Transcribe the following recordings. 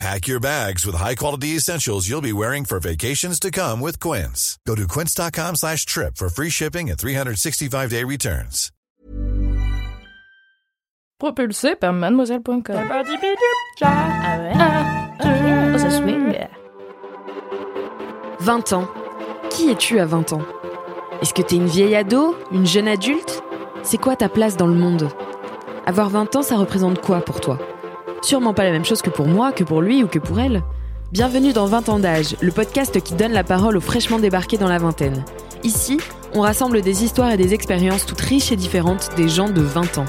Pack your bags with high-quality essentials you'll be wearing for vacations to come with Quince. Go to quince.com slash trip for free shipping and 365-day returns. Propulsé par mademoiselle.com. Ah ouais? Oh, ça swing. 20 ans. Qui es-tu à 20 ans? Est-ce que t'es une vieille ado? Une jeune adulte? C'est quoi ta place dans le monde? Avoir 20 ans, ça représente quoi pour toi? Sûrement pas la même chose que pour moi, que pour lui ou que pour elle. Bienvenue dans 20 ans d'âge, le podcast qui donne la parole aux fraîchement débarqués dans la vingtaine. Ici, on rassemble des histoires et des expériences toutes riches et différentes des gens de 20 ans.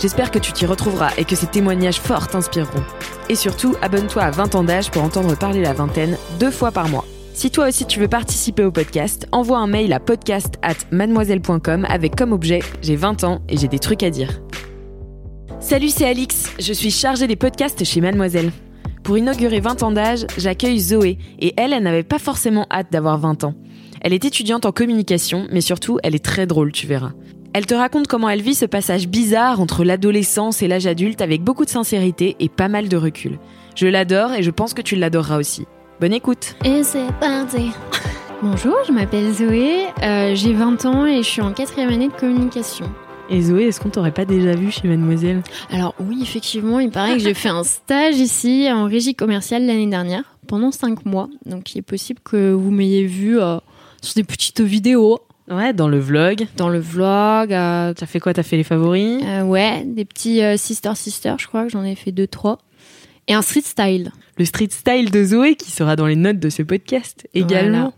J'espère que tu t'y retrouveras et que ces témoignages forts t'inspireront. Et surtout, abonne-toi à 20 ans d'âge pour entendre parler la vingtaine deux fois par mois. Si toi aussi tu veux participer au podcast, envoie un mail à podcast at mademoiselle.com avec comme objet J'ai 20 ans et j'ai des trucs à dire. Salut, c'est Alix. Je suis chargée des podcasts chez Mademoiselle. Pour inaugurer 20 ans d'âge, j'accueille Zoé et elle, elle n'avait pas forcément hâte d'avoir 20 ans. Elle est étudiante en communication, mais surtout, elle est très drôle, tu verras. Elle te raconte comment elle vit ce passage bizarre entre l'adolescence et l'âge adulte avec beaucoup de sincérité et pas mal de recul. Je l'adore et je pense que tu l'adoreras aussi. Bonne écoute Et c'est parti Bonjour, je m'appelle Zoé, euh, j'ai 20 ans et je suis en quatrième année de communication. Et Zoé, est-ce qu'on t'aurait pas déjà vu chez Mademoiselle? Alors oui, effectivement, il paraît que j'ai fait un stage ici en régie commerciale l'année dernière, pendant 5 mois. Donc il est possible que vous m'ayez vu euh, sur des petites vidéos. Ouais, dans le vlog. Dans le vlog. Euh, T'as fait quoi? T'as fait les favoris? euh, Ouais, des petits euh, Sister Sister, je crois que j'en ai fait 2-3. Et un street style. Le street style de Zoé qui sera dans les notes de ce podcast également.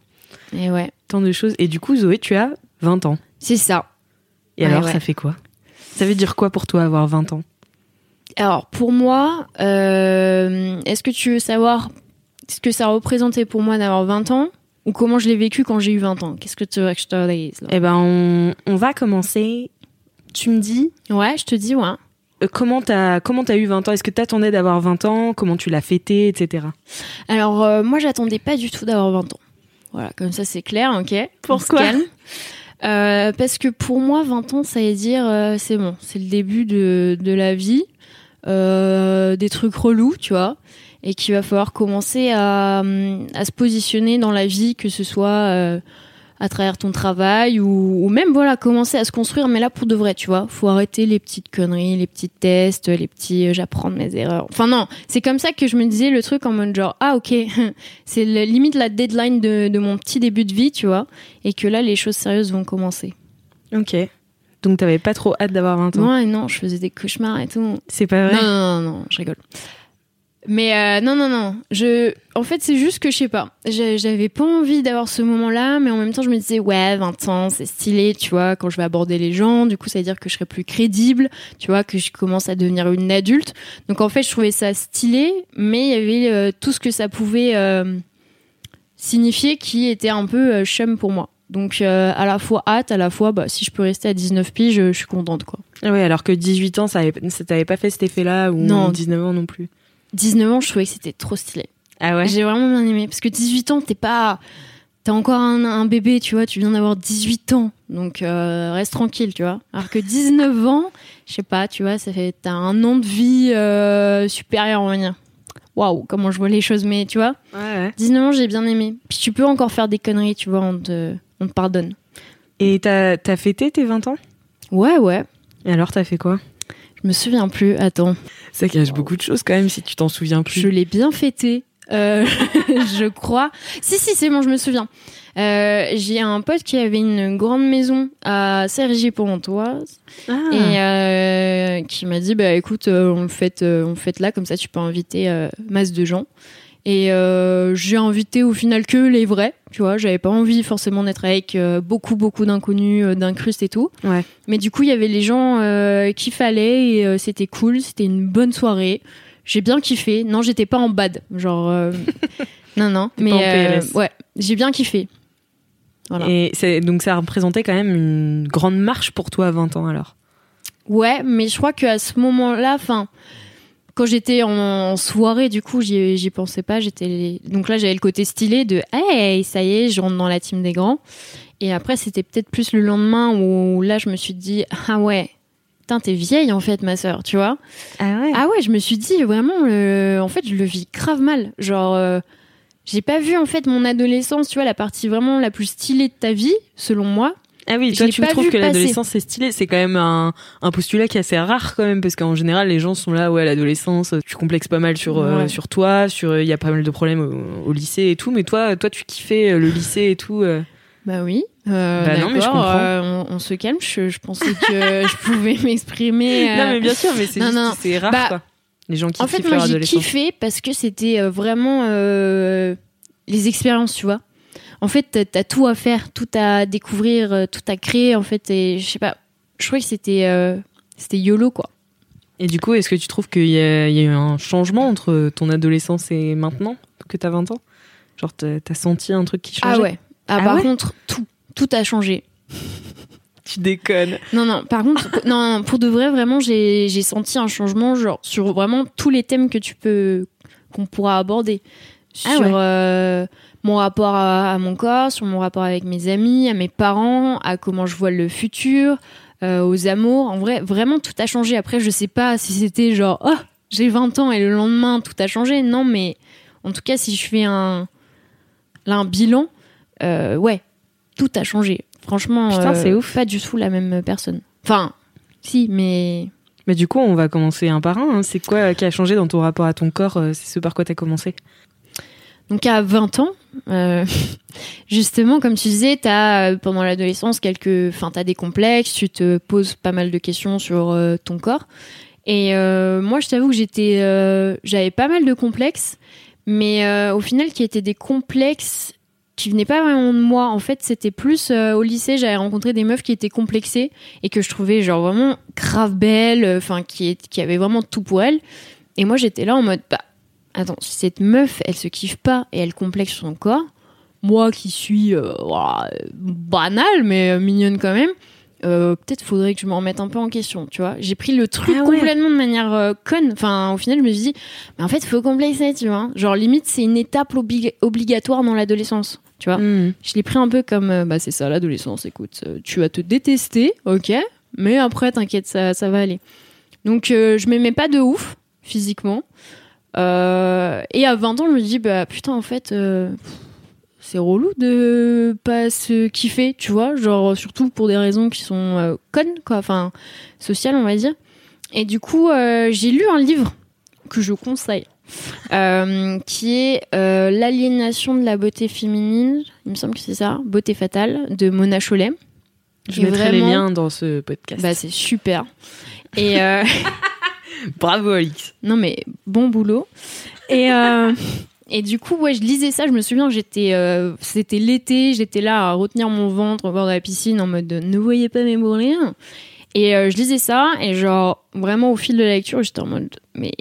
Voilà. Et ouais. Tant de choses. Et du coup, Zoé, tu as 20 ans. C'est ça. Et alors, ouais. ça fait quoi? Ça veut dire quoi pour toi avoir 20 ans? Alors pour moi, euh, est-ce que tu veux savoir ce que ça représentait pour moi d'avoir 20 ans? Ou comment je l'ai vécu quand j'ai eu 20 ans? Qu'est-ce que tu veux que je te dise Eh ben, on, on va commencer. Tu me dis? Ouais, je te dis ouais. euh, comment t'as comment t'as eu 20 ans? Est-ce que t'attendais d'avoir 20 ans? Comment tu l'as fêté, etc. Alors euh, moi j'attendais pas du tout d'avoir 20 ans. Voilà, comme ça c'est clair, ok? Pourquoi? Euh, Parce que pour moi 20 ans ça veut dire euh, c'est bon, c'est le début de, de la vie, euh, des trucs relous, tu vois, et qu'il va falloir commencer à, hum, à se positionner dans la vie, que ce soit euh, à travers ton travail ou, ou même voilà commencer à se construire, mais là pour de vrai, tu vois, faut arrêter les petites conneries, les petits tests, les petits euh, j'apprends de mes erreurs. Enfin non, c'est comme ça que je me disais le truc en mode genre ah ok, c'est limite la deadline de, de mon petit début de vie, tu vois, et que là les choses sérieuses vont commencer. Ok. Donc t'avais pas trop hâte d'avoir 20 ans Ouais non, je faisais des cauchemars et tout. C'est pas vrai? Non, non, non, non, je rigole. Mais euh, non, non, non. Je, en fait, c'est juste que je sais pas. J'avais pas envie d'avoir ce moment-là, mais en même temps, je me disais, ouais, 20 ans, c'est stylé, tu vois, quand je vais aborder les gens. Du coup, ça veut dire que je serai plus crédible, tu vois, que je commence à devenir une adulte. Donc, en fait, je trouvais ça stylé, mais il y avait euh, tout ce que ça pouvait euh, signifier qui était un peu chum pour moi. Donc, euh, à la fois hâte, à la fois, bah, si je peux rester à 19 piges, je, je suis contente, quoi. Ah Ouais, alors que 18 ans, ça t'avait pas fait cet effet-là ou Non. 19 ans non plus. 19 ans, je trouvais que c'était trop stylé. Ah ouais J'ai vraiment bien aimé. Parce que 18 ans, t'es pas. T'es encore un, un bébé, tu vois. Tu viens d'avoir 18 ans. Donc, euh, reste tranquille, tu vois. Alors que 19 ans, je sais pas, tu vois, ça fait. T'as un an de vie euh, supérieur, on va dire. Waouh, comment je vois les choses, mais tu vois. Ouais, ouais. 19 ans, j'ai bien aimé. Puis tu peux encore faire des conneries, tu vois, on te, on te pardonne. Et t'as t'as fêté tes 20 ans? Ouais, ouais. Et alors t'as fait quoi? Je me souviens plus. Attends. Ça cache beaucoup de choses quand même si tu t'en souviens plus. Je l'ai bien fêté. Euh, je crois. Si, si, c'est bon, je me souviens. Euh, j'ai un pote qui avait une grande maison à Cergy-Pontoise Ah. et euh, qui m'a dit bah écoute on le fête on le fête là comme ça tu peux inviter masse de gens et euh, j'ai invité au final que les vrais tu vois. J'avais pas envie forcément d'être avec euh, beaucoup beaucoup d'inconnus euh, d'incrustes et tout. Ouais. mais du coup il y avait les gens qu'il fallait et c'était cool. C'était une bonne soirée. J'ai bien kiffé. Non j'étais pas en bad genre non non. Mais pas en ouais j'ai bien kiffé. Voilà. Et donc ça représentait quand même une grande marche pour toi à 20 ans alors? Ouais, mais je crois qu'à ce moment-là, enfin, quand j'étais en soirée, du coup, j'y, pensais pas. J'étais donc là, j'avais le côté stylé de hey, ça y est, je rentre dans la team des grands. Et après, c'était peut-être plus le lendemain où là, je me suis dit ah ouais, t'es vieille en fait, ma sœur, tu vois. Ah ouais. Ah ouais, je me suis dit vraiment, le- en fait, je le vis grave mal. Genre, euh, j'ai pas vu en fait mon adolescence, tu vois, la partie vraiment la plus stylée de ta vie, selon moi. Ah oui, toi tu trouves que l'adolescence c'est stylé, c'est quand même un, un postulat qui est assez rare quand même parce qu'en général les gens sont là ouais l'adolescence tu complexes pas mal sur euh, sur toi, sur il y a pas mal de problèmes au, au lycée et tout mais toi toi tu kiffais euh, le lycée et tout euh. Bah oui. Euh, Bah non, mais je d'accord, comprends. euh, on, on se calme. Je, je pensais que je pouvais m'exprimer. euh, Non mais bien sûr mais c'est c'est rare Bah, quoi. Les gens qui En fait, moi, j'ai kiffé parce que c'était euh, vraiment euh, les expériences, tu vois. En fait, t'as- tout à faire, tout à découvrir, euh, tout à créer, en fait. Et je sais pas, je crois que c'était euh, c'était YOLO, quoi. Et du coup, est-ce que tu trouves qu'il y, a il y a eu un changement entre ton adolescence et maintenant que t'as 20 ans? Genre t'as senti un truc qui changeait? Ah ouais. Ah, Ah par ouais? contre, tout, tout a changé. Tu déconnes. Non, non, par contre, non, non, pour de vrai, vraiment, j'ai j'ai senti un changement, genre, sur vraiment tous les thèmes que tu peux, qu'on pourra aborder. Ah Sur ouais. euh, mon rapport à, à mon corps, sur mon rapport avec mes amis, à mes parents, à comment je vois le futur, euh, aux amours. En vrai, vraiment, tout a changé. Après, je sais pas si c'était genre, oh, j'ai 20 ans et le lendemain, tout a changé. Non, mais en tout cas, si je fais un, là, un bilan, euh, ouais, tout a changé. Franchement, Putain, c'est ouf. Pas du tout la même personne. Enfin, si, mais Mais du coup, on va commencer un par un. hein. C'est quoi qui a changé dans ton rapport à ton corps C'est ce par quoi t'as commencé? Donc à 20 ans, euh, justement, comme tu disais, t'as euh, pendant l'adolescence quelques, enfin, t'as des complexes, tu te poses pas mal de questions sur euh, ton corps. Et moi, je t'avoue que j'étais, j'avais pas mal de complexes, mais au final, qui étaient des complexes qui venaient pas vraiment de moi. En fait, c'était plus au lycée, j'avais rencontré des meufs qui étaient complexées et que je trouvais genre vraiment grave belles, enfin, qui, qui avaient vraiment tout pour elles. Et moi, j'étais là en mode, bah, attends, si cette meuf, elle se kiffe pas et elle complexe son corps, moi qui suis euh, banale mais euh, mignonne quand même, euh, peut-être faudrait que je me remette un peu en question, tu vois. J'ai pris le truc Ah ouais. complètement de manière euh, conne. Enfin, au final, je me suis dit, mais en fait, faut complexer, tu vois. Genre, limite, c'est une étape obli- obligatoire dans l'adolescence, tu vois. Hmm. Je l'ai pris un peu comme, euh, bah c'est ça l'adolescence, écoute, tu vas te détester, ok, mais après t'inquiète, ça, ça va aller. Donc je m'aimais pas de ouf, physiquement. Euh, et à 20 ans, je me dis, bah putain, en fait, euh, c'est relou de pas se kiffer, tu vois, genre surtout pour des raisons qui sont euh, connes, quoi, enfin, sociales, on va dire. Et du coup, euh, j'ai lu un livre que je conseille. euh, qui est L'aliénation de la beauté féminine, il me semble que c'est ça, Beauté fatale, de Mona Chollet. Je Et mettrai les vraiment- liens dans ce podcast. Bah, c'est super. Et Bravo Alix. non, mais bon boulot. Et, euh, et du coup, ouais, je lisais ça. Je me souviens, j'étais, euh, c'était l'été, j'étais là à retenir mon ventre au bord de la piscine en mode de, ne voyez pas mes bourrelins. Et euh, je lisais ça, et genre, vraiment au fil de la lecture, j'étais en mode, mais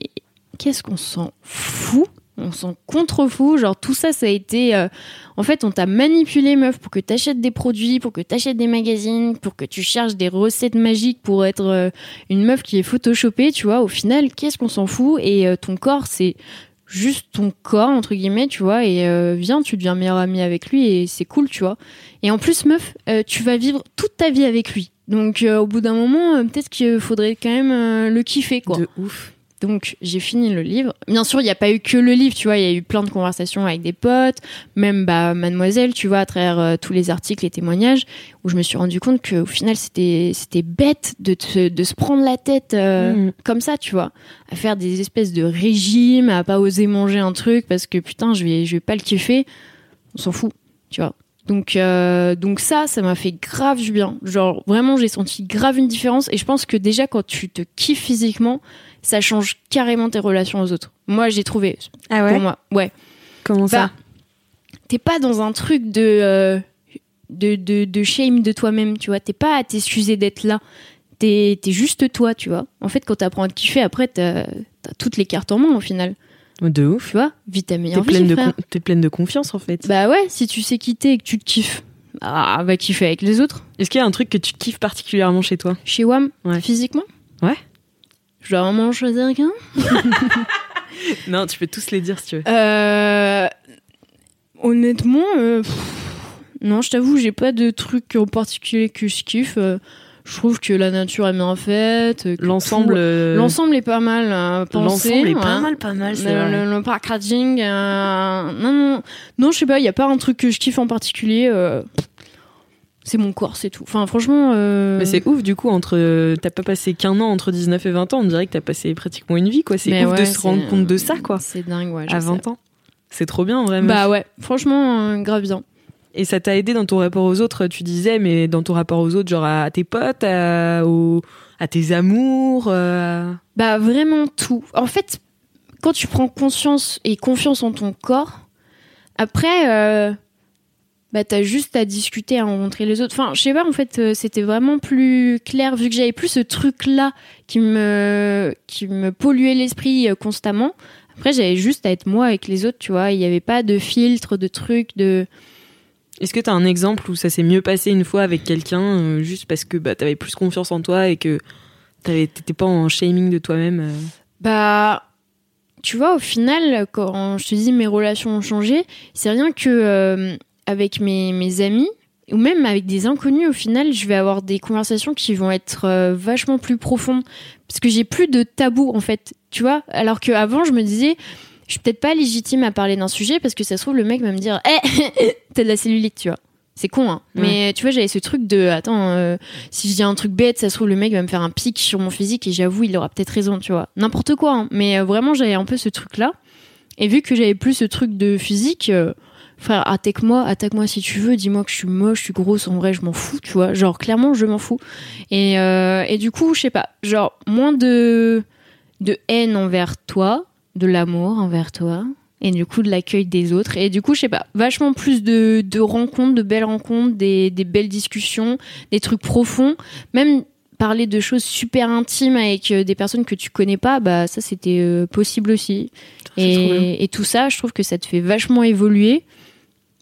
qu'est-ce qu'on s'en fout? On s'en contrefou. Genre, tout ça, ça a été. euh, en fait, on t'a manipulé, meuf, pour que t'achètes des produits, pour que t'achètes des magazines, pour que tu cherches des recettes magiques pour être euh, une meuf qui est photoshopée, tu vois. Au final, qu'est-ce qu'on s'en fout? Et euh, ton corps, c'est juste ton corps, entre guillemets, tu vois. Et viens, tu deviens meilleure amie avec lui et c'est cool, tu vois. Et en plus, meuf, tu vas vivre toute ta vie avec lui. Donc, au bout d'un moment, peut-être qu'il faudrait quand même le kiffer, quoi. De ouf. Donc j'ai fini le livre. Bien sûr, il n'y a pas eu que le livre, tu vois, il y a eu plein de conversations avec des potes, même bah mademoiselle, tu vois, à travers euh, tous les articles et témoignages où je me suis rendu compte qu'au final c'était c'était bête de te- de se prendre la tête euh, Mhm. comme ça, tu vois, à faire des espèces de régimes, à pas oser manger un truc parce que putain, je vais je vais pas le kiffer. On s'en fout, tu vois. Donc, euh, donc ça, ça m'a fait grave du bien. Genre, vraiment, j'ai senti grave une différence. Et je pense que déjà, quand tu te kiffes physiquement, ça change carrément tes relations aux autres. Moi, j'ai trouvé. Ah Pour moi, ouais. Comment ça Bah, T'es pas dans un truc de, euh, de, de, de shame de toi-même, tu vois. T'es pas à t'excuser d'être là. T'es t'es juste toi, tu vois. En fait, quand t'apprends à te kiffer, après, t'as as toutes les cartes en main au final. De ouf. Tu vois, vis ta T'es pleine, vie, de t'es pleine de confiance en fait. Bah ouais, si tu sais quitter et que tu te kiffes, Ah, bah kiffer avec les autres. Est-ce qu'il y a un truc que tu kiffes particulièrement chez toi? Chez WAM, Ouais. physiquement? Ouais. Je dois vraiment choisir qu'un Non, tu peux tous les dire si tu veux. Euh, honnêtement, euh, pff, non, je t'avoue, j'ai pas de truc en particulier que je kiffe. Euh, je trouve que la nature est bien faite. L'ensemble. euh, L'ensemble est pas mal euh, l'ensemble est pas ouais. mal, pas mal. Le, le- le packaging, euh, non, non, non, je sais pas, il y a pas un truc que je kiffe en particulier. euh, c'est mon corps, c'est tout. Enfin, franchement. Mais c'est ouf du coup entre t'as pas passé qu'un an entre 19 et 20 ans, on dirait que t'as passé pratiquement une vie quoi. C'est ouf ouais, de se rendre compte de ça quoi. C'est dingue, ouais. À sais. 20 ans. C'est trop bien vraiment. Bah ouais, franchement, grave bien. Et ça t'a aidé dans ton rapport aux autres, tu disais, mais dans ton rapport aux autres, genre à tes potes, à, tes amours. euh, Bah vraiment tout. En fait, quand tu prends conscience et confiance en ton corps, après, euh, bah t'as juste à discuter, à rencontrer les autres. Enfin, je sais pas, en fait, euh, c'était vraiment plus clair vu que j'avais plus ce truc-là qui me qui me polluait l'esprit constamment. Après, j'avais juste à être moi avec les autres, tu vois. Il y avait pas de filtre, de trucs, de. Est-ce que t'as un exemple où ça s'est mieux passé une fois avec quelqu'un, euh, juste parce que bah, t'avais plus confiance en toi et que t'étais pas en shaming de toi-même euh Bah, tu vois, au final, quand je te dis mes relations ont changé, c'est rien que euh, avec mes, mes amis ou même avec des inconnus. Au final, je vais avoir des conversations qui vont être vachement plus profondes parce que j'ai plus de tabou en fait. Tu vois, alors qu'avant, je me disais. Je suis peut-être pas légitime à parler d'un sujet parce que ça se trouve le mec va me dire Eh, t'as de la cellulite, tu vois. C'est con, hein. Ouais. Mais tu vois, j'avais ce truc de Attends, euh, si je dis un truc bête, ça se trouve le mec va me faire un pic sur mon physique et j'avoue, il aura peut-être raison, tu vois. N'importe quoi, hein. mais euh, vraiment, j'avais un peu ce truc-là. Et vu que j'avais plus ce truc de physique, euh, frère, attaque-moi, attaque-moi si tu veux, dis-moi que je suis moche, je suis grosse, en vrai, je m'en fous, tu vois. Genre, clairement, je m'en fous. Et, euh, et du coup, je sais pas, genre, moins de, de haine envers toi, de l'amour envers toi. Et du coup, de l'accueil des autres. Et du coup, je sais pas, vachement plus de, de rencontres, de belles rencontres, des, des belles discussions, des trucs profonds. Même parler de choses super intimes avec euh, des personnes que tu connais pas, bah ça c'était euh, possible aussi. Et, et tout ça, je trouve que ça te fait vachement évoluer.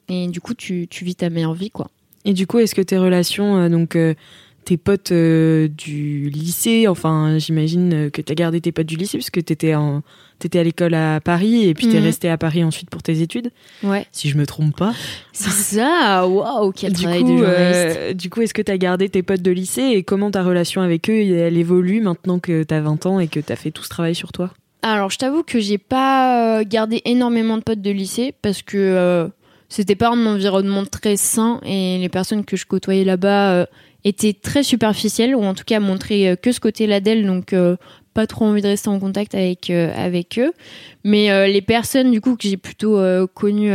Et du coup, tu, tu vis ta meilleure vie, quoi. Et du coup, est-ce que tes relations, euh, donc euh, tes potes euh, du lycée, enfin, j'imagine euh, que t'as gardé tes potes du lycée parce que t'étais en t'étais à l'école à Paris et puis t'es Mhm. resté à Paris ensuite pour tes études, Ouais. si je me trompe pas. C'est ça, waouh, quel du travail coup, de journaliste. euh, du coup, est-ce que t'as gardé tes potes de lycée et comment ta relation avec eux elle évolue maintenant que t'as 20 ans et que t'as fait tout ce travail sur toi? Alors, je t'avoue que j'ai pas gardé énormément de potes de lycée parce que euh, c'était pas un environnement très sain et les personnes que je côtoyais là-bas étaient très superficielles ou en tout cas montraient euh, que ce côté-là d'elles, donc euh, pas trop envie de rester en contact avec euh, avec eux. Mais les personnes du coup que j'ai plutôt connues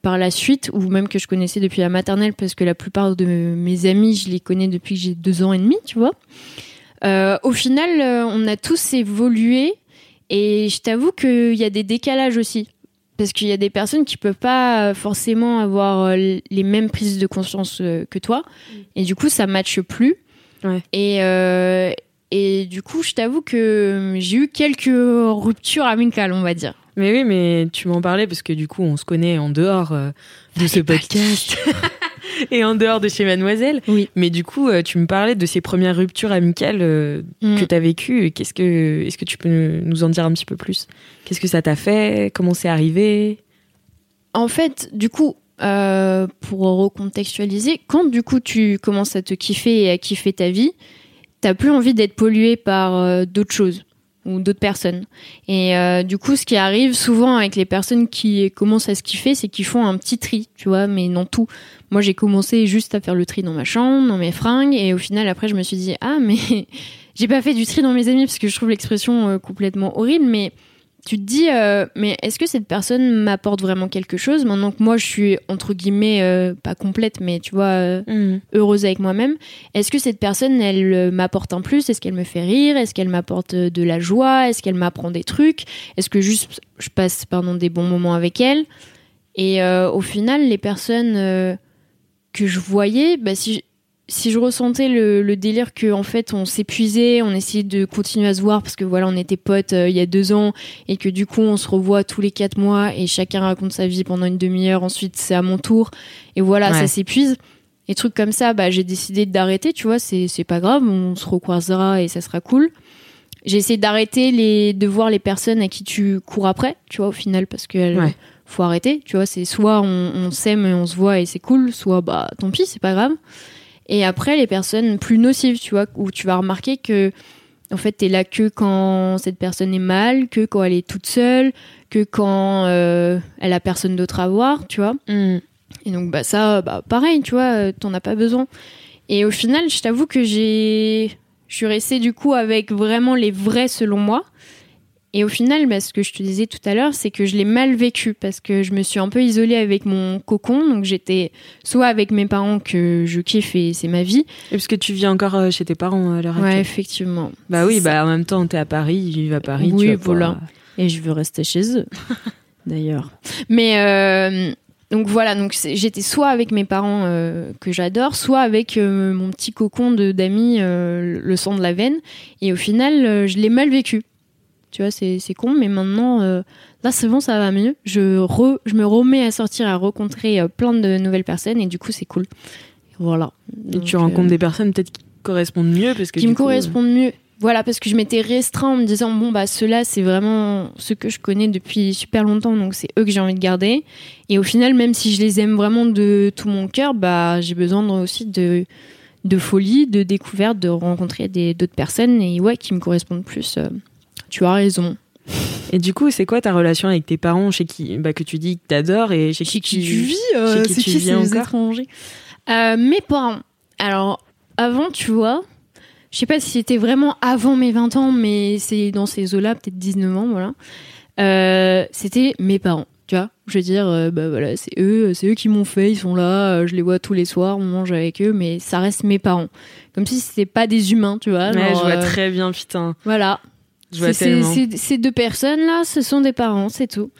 par la suite ou même que je connaissais depuis la maternelle parce que la plupart de mes amis je les connais depuis que j'ai deux ans et demi, tu vois. Au final, on a tous évolué et je t'avoue qu'il y a des décalages aussi. Parce qu'il y a des personnes qui peuvent pas euh, forcément avoir euh, les mêmes prises de conscience euh, que toi. Et du coup, ça matche plus. Ouais. Et, euh, et du coup, je t'avoue que j'ai eu quelques ruptures amicales, on va dire. Mais oui, mais tu m'en parlais parce que du coup, on se connaît en dehors euh, de ce podcast et en dehors de chez Mademoiselle. Oui. Mais du coup, euh, tu me parlais de ces premières ruptures amicales euh, Mm. que tu as vécues. Qu'est-ce que, est-ce que tu peux nous en dire un petit peu plus? Qu'est-ce que ça t'a fait? Comment c'est arrivé? En fait, du coup, euh, pour recontextualiser, quand du coup tu commences à te kiffer et à kiffer ta vie, t'as plus envie d'être pollué par euh, d'autres choses ou d'autres personnes. Et euh, du coup, ce qui arrive souvent avec les personnes qui commencent à se kiffer, c'est qu'ils font un petit tri, tu vois, mais non tout. Moi, j'ai commencé juste à faire le tri dans ma chambre, dans mes fringues, et au final, après, je me suis dit, ah, mais j'ai pas fait du tri dans mes amis parce que je trouve l'expression euh, complètement horrible, mais tu te dis, euh, mais est-ce que cette personne m'apporte vraiment quelque chose maintenant que moi je suis entre guillemets euh, pas complète, mais tu vois euh, heureuse avec moi-même Est-ce que cette personne elle m'apporte un plus? Est-ce qu'elle me fait rire? Est-ce qu'elle m'apporte de la joie? Est-ce qu'elle m'apprend des trucs? Est-ce que juste je passe pardon des bons moments avec elle? Et au final, les personnes que je voyais, bah, si si je ressentais le, le délire que en fait on s'épuisait, on essayait de continuer à se voir parce que voilà on était potes euh, il y a deux ans et que du coup on se revoit tous les quatre mois et chacun raconte sa vie pendant une demi-heure, ensuite c'est à mon tour et voilà Ouais. ça s'épuise. et trucs comme ça, bah, j'ai décidé d'arrêter, tu vois, c'est, pas grave, on se recroisera et ça sera cool. J'ai essayé d'arrêter les, de voir les personnes à qui tu cours après, tu vois, au final, parce que Ouais. faut arrêter, tu vois, c'est soit on, on s'aime et on se voit et c'est cool, soit bah tant pis, c'est pas grave. Et après, les personnes plus nocives, tu vois, où tu vas remarquer que, en fait, t'es là que quand cette personne est mal, que quand elle est toute seule, que quand euh, elle a personne d'autre à voir, tu vois. Mm. Et donc, bah, ça, bah, pareil, tu vois, euh, t'en as pas besoin. Et au final, je t'avoue que j'ai. Je suis restée du coup avec vraiment les vrais selon moi. Et au final, bah, ce que je te disais tout à l'heure, c'est que je l'ai mal vécu parce que je me suis un peu isolée avec mon cocon. Donc j'étais soit avec mes parents que je kiffe et c'est ma vie. Et parce que tu vis encore euh, chez tes parents à l'heure Ouais, actuelle. effectivement. Bah oui, bah en même temps, t'es à Paris, ils vivent à Paris. Oui, tu vas pouvoir- voilà. Et je veux rester chez eux, d'ailleurs. Mais euh, donc voilà, donc j'étais soit avec mes parents euh, que j'adore, soit avec euh, mon petit cocon de d'amis, euh, le sang de la veine. Et au final, euh, je l'ai mal vécu. Tu vois, c'est c'est con, mais maintenant, euh, là, c'est bon, ça va mieux. Je, re- je me remets à sortir, à rencontrer euh, plein de nouvelles personnes, et du coup, c'est cool. Voilà. Et Donc, tu euh, rencontres des personnes peut-être qui correspondent mieux parce que qui me coup, correspondent mieux. Voilà, parce que je m'étais restreint en me disant, bon, bah, ceux-là, c'est vraiment ceux que je connais depuis super longtemps, donc c'est eux que j'ai envie de garder. Et au final, même si je les aime vraiment de tout mon cœur, bah, j'ai besoin aussi de, de folie, de découverte, de rencontrer des- d'autres personnes, et ouais, qui me correspondent plus. euh, tu as raison. Et du coup, c'est quoi ta relation avec tes parents chez qui bah, que tu dis que t'adores et chez qui, tu euh, chez qui c'est tu qui vis encore étrangers Euh, Mes parents. Alors, avant, tu vois, je sais pas si c'était vraiment avant mes 20 ans, mais c'est dans ces eaux-là, peut-être 19 ans, voilà. Euh, c'était mes parents, tu vois. Je veux dire, euh, bah voilà, c'est eux, c'est eux qui m'ont fait, ils sont là, euh, je les vois tous les soirs, on mange avec eux, mais ça reste mes parents. Comme si c'était pas des humains, tu vois. Ouais, genre, je vois euh, très bien, putain. Voilà, Ces deux personnes-là, ce sont des parents, c'est tout.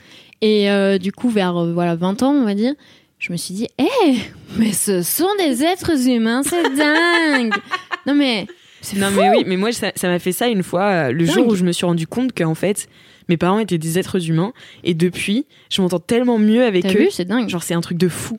Et euh, du coup, vers euh, voilà 20 ans, on va dire, je me suis dit, hé, mais ce sont des êtres humains, c'est dingue Non mais, c'est Non fou. mais oui, mais moi ça ça m'a fait ça une fois euh, le jour où je me suis rendu compte qu'en fait mes parents étaient des êtres humains et depuis je m'entends tellement mieux avec T'as eux. vu, c'est dingue. Genre c'est un truc de fou,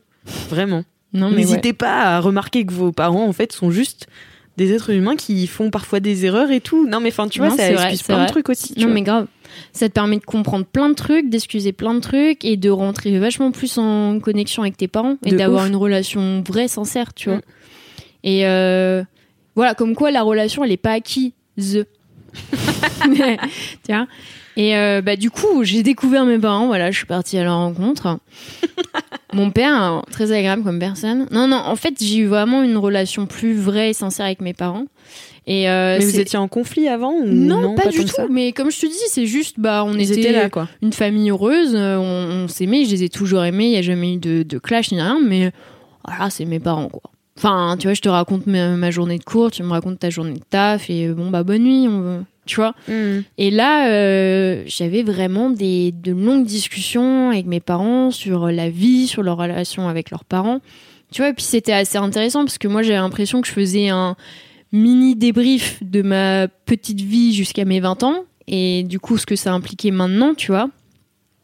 vraiment. non mais ouais. N'hésitez pas à remarquer que vos parents en fait sont juste des êtres humains qui font parfois des erreurs et tout. Non mais enfin tu vois Non, ça vrai, c'est plein de trucs aussi. Non vois. mais grave. Ça te permet de comprendre plein de trucs, d'excuser plein de trucs et de rentrer vachement plus en connexion avec tes parents et d'avoir une relation vraie, sincère, tu vois. Mm. Et euh, voilà, comme quoi la relation, elle est pas acquise. tu vois? Et euh, bah du coup, j'ai découvert mes parents. Voilà, je suis partie à leur rencontre. Mon père, euh, très agréable comme personne. Non, non, en fait, j'ai eu vraiment une relation plus vraie et sincère avec mes parents. Et euh, Mais vous étiez en conflit avant ou non, pas, tant du tout. Mais comme je te dis, c'est juste, bah, on était, là quoi. une famille heureuse, euh, on, on s'aimait, je les ai toujours aimés, il n'y a jamais eu de, de clash ni rien, mais voilà, c'est mes parents, quoi. Enfin, tu vois, je te raconte ma, ma journée de cours, tu me racontes ta journée de taf, et bon, bah, bonne nuit, on, tu vois. Et là, euh, j'avais vraiment des, de longues discussions avec mes parents sur la vie, sur leur relation avec leurs parents. Tu vois, et puis c'était assez intéressant parce que moi, j'avais l'impression que je faisais un mini débrief de ma petite vie jusqu'à mes 20 ans et du coup, ce que ça impliquait maintenant, tu vois.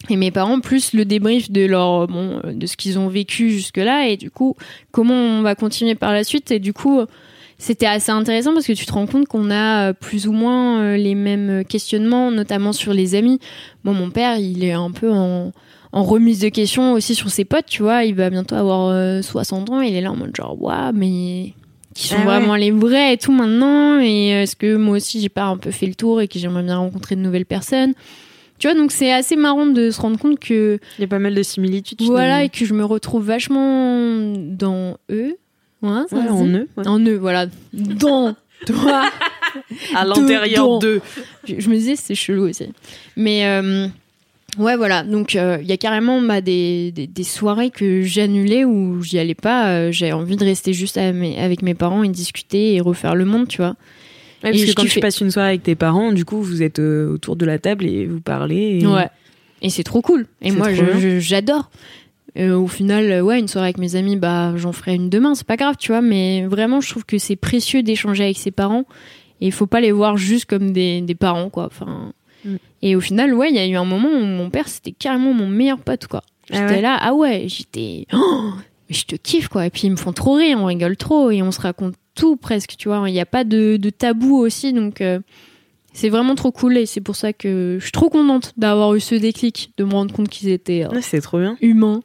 Et mes parents, plus le débrief de leur, bon, de ce qu'ils ont vécu jusque-là et du coup, comment on va continuer par la suite. Et du coup, c'était assez intéressant parce que tu te rends compte qu'on a euh, plus ou moins euh, les mêmes questionnements, notamment sur les amis. Moi, mon père, il est un peu en, en remise de questions aussi sur ses potes, tu vois. Il va bientôt avoir euh, 60 ans. Il est là en mode genre, waouh, mais qui sont Ah ouais. vraiment les vrais et tout maintenant Et est-ce que moi aussi, j'ai pas un peu fait le tour et que j'aimerais bien rencontrer de nouvelles personnes? Tu vois, donc c'est assez marrant de se rendre compte que Il y a pas mal de similitudes. voilà et que je me retrouve vachement dans eux. Ouais, ça Ouais, se en eux. ouais. en voilà. Dans toi. À l'intérieur d'eux. je, je me disais, c'est chelou aussi. Mais euh, ouais, voilà. Donc, euh, il y a carrément bah, des, des, des soirées que j'annulais où j'y allais pas. Euh, J'avais envie de rester juste mes- avec mes parents et discuter et refaire le monde, tu vois. Ouais, parce Et que quand tu kiffais. passes une soirée avec tes parents, du coup, vous êtes euh, autour de la table et vous parlez. et- Ouais. Et c'est trop cool. Et moi, j'adore. Euh, au final, euh, ouais, une soirée avec mes amis, bah, j'en ferai une demain, c'est pas grave, tu vois. Mais vraiment, je trouve que c'est précieux d'échanger avec ses parents. Et il faut pas les voir juste comme des, des parents, quoi. Enfin. Mm. Et au final, ouais, il y a eu un moment où mon père, c'était carrément mon meilleur pote, quoi. Ah J'étais ouais là, ah ouais, j'étais. Oh mais je te kiffe quoi. Et puis ils me font trop rire, on rigole trop et on se raconte tout presque, tu vois. Il n'y a pas de, de, tabou aussi, donc euh, c'est vraiment trop cool et c'est pour ça que je suis trop contente d'avoir eu ce déclic, de me rendre compte qu'ils étaient euh, c'est trop bien. humains.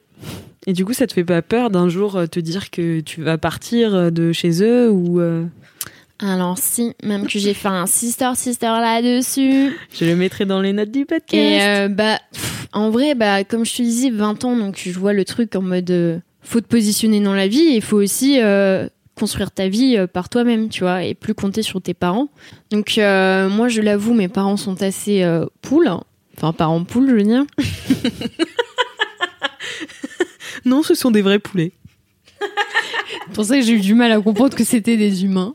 Et du coup, ça te fait pas peur d'un jour euh, te dire que tu vas partir euh, de chez eux ou euh, Alors si, même que j'ai fait un sister sister là-dessus. je le mettrai dans les notes du podcast Et euh, bah, pff, en vrai, bah, comme je te disais, 20 ans, donc je vois le truc en mode euh, faut te positionner dans la vie et il faut aussi construire ta vie par toi-même, tu vois, et plus compter sur tes parents. Donc moi, je l'avoue, mes parents sont assez poules. Enfin, parents poules, je veux dire. Non, ce sont des vrais poulets. C'est pour ça que j'ai eu du mal à comprendre que c'était des humains.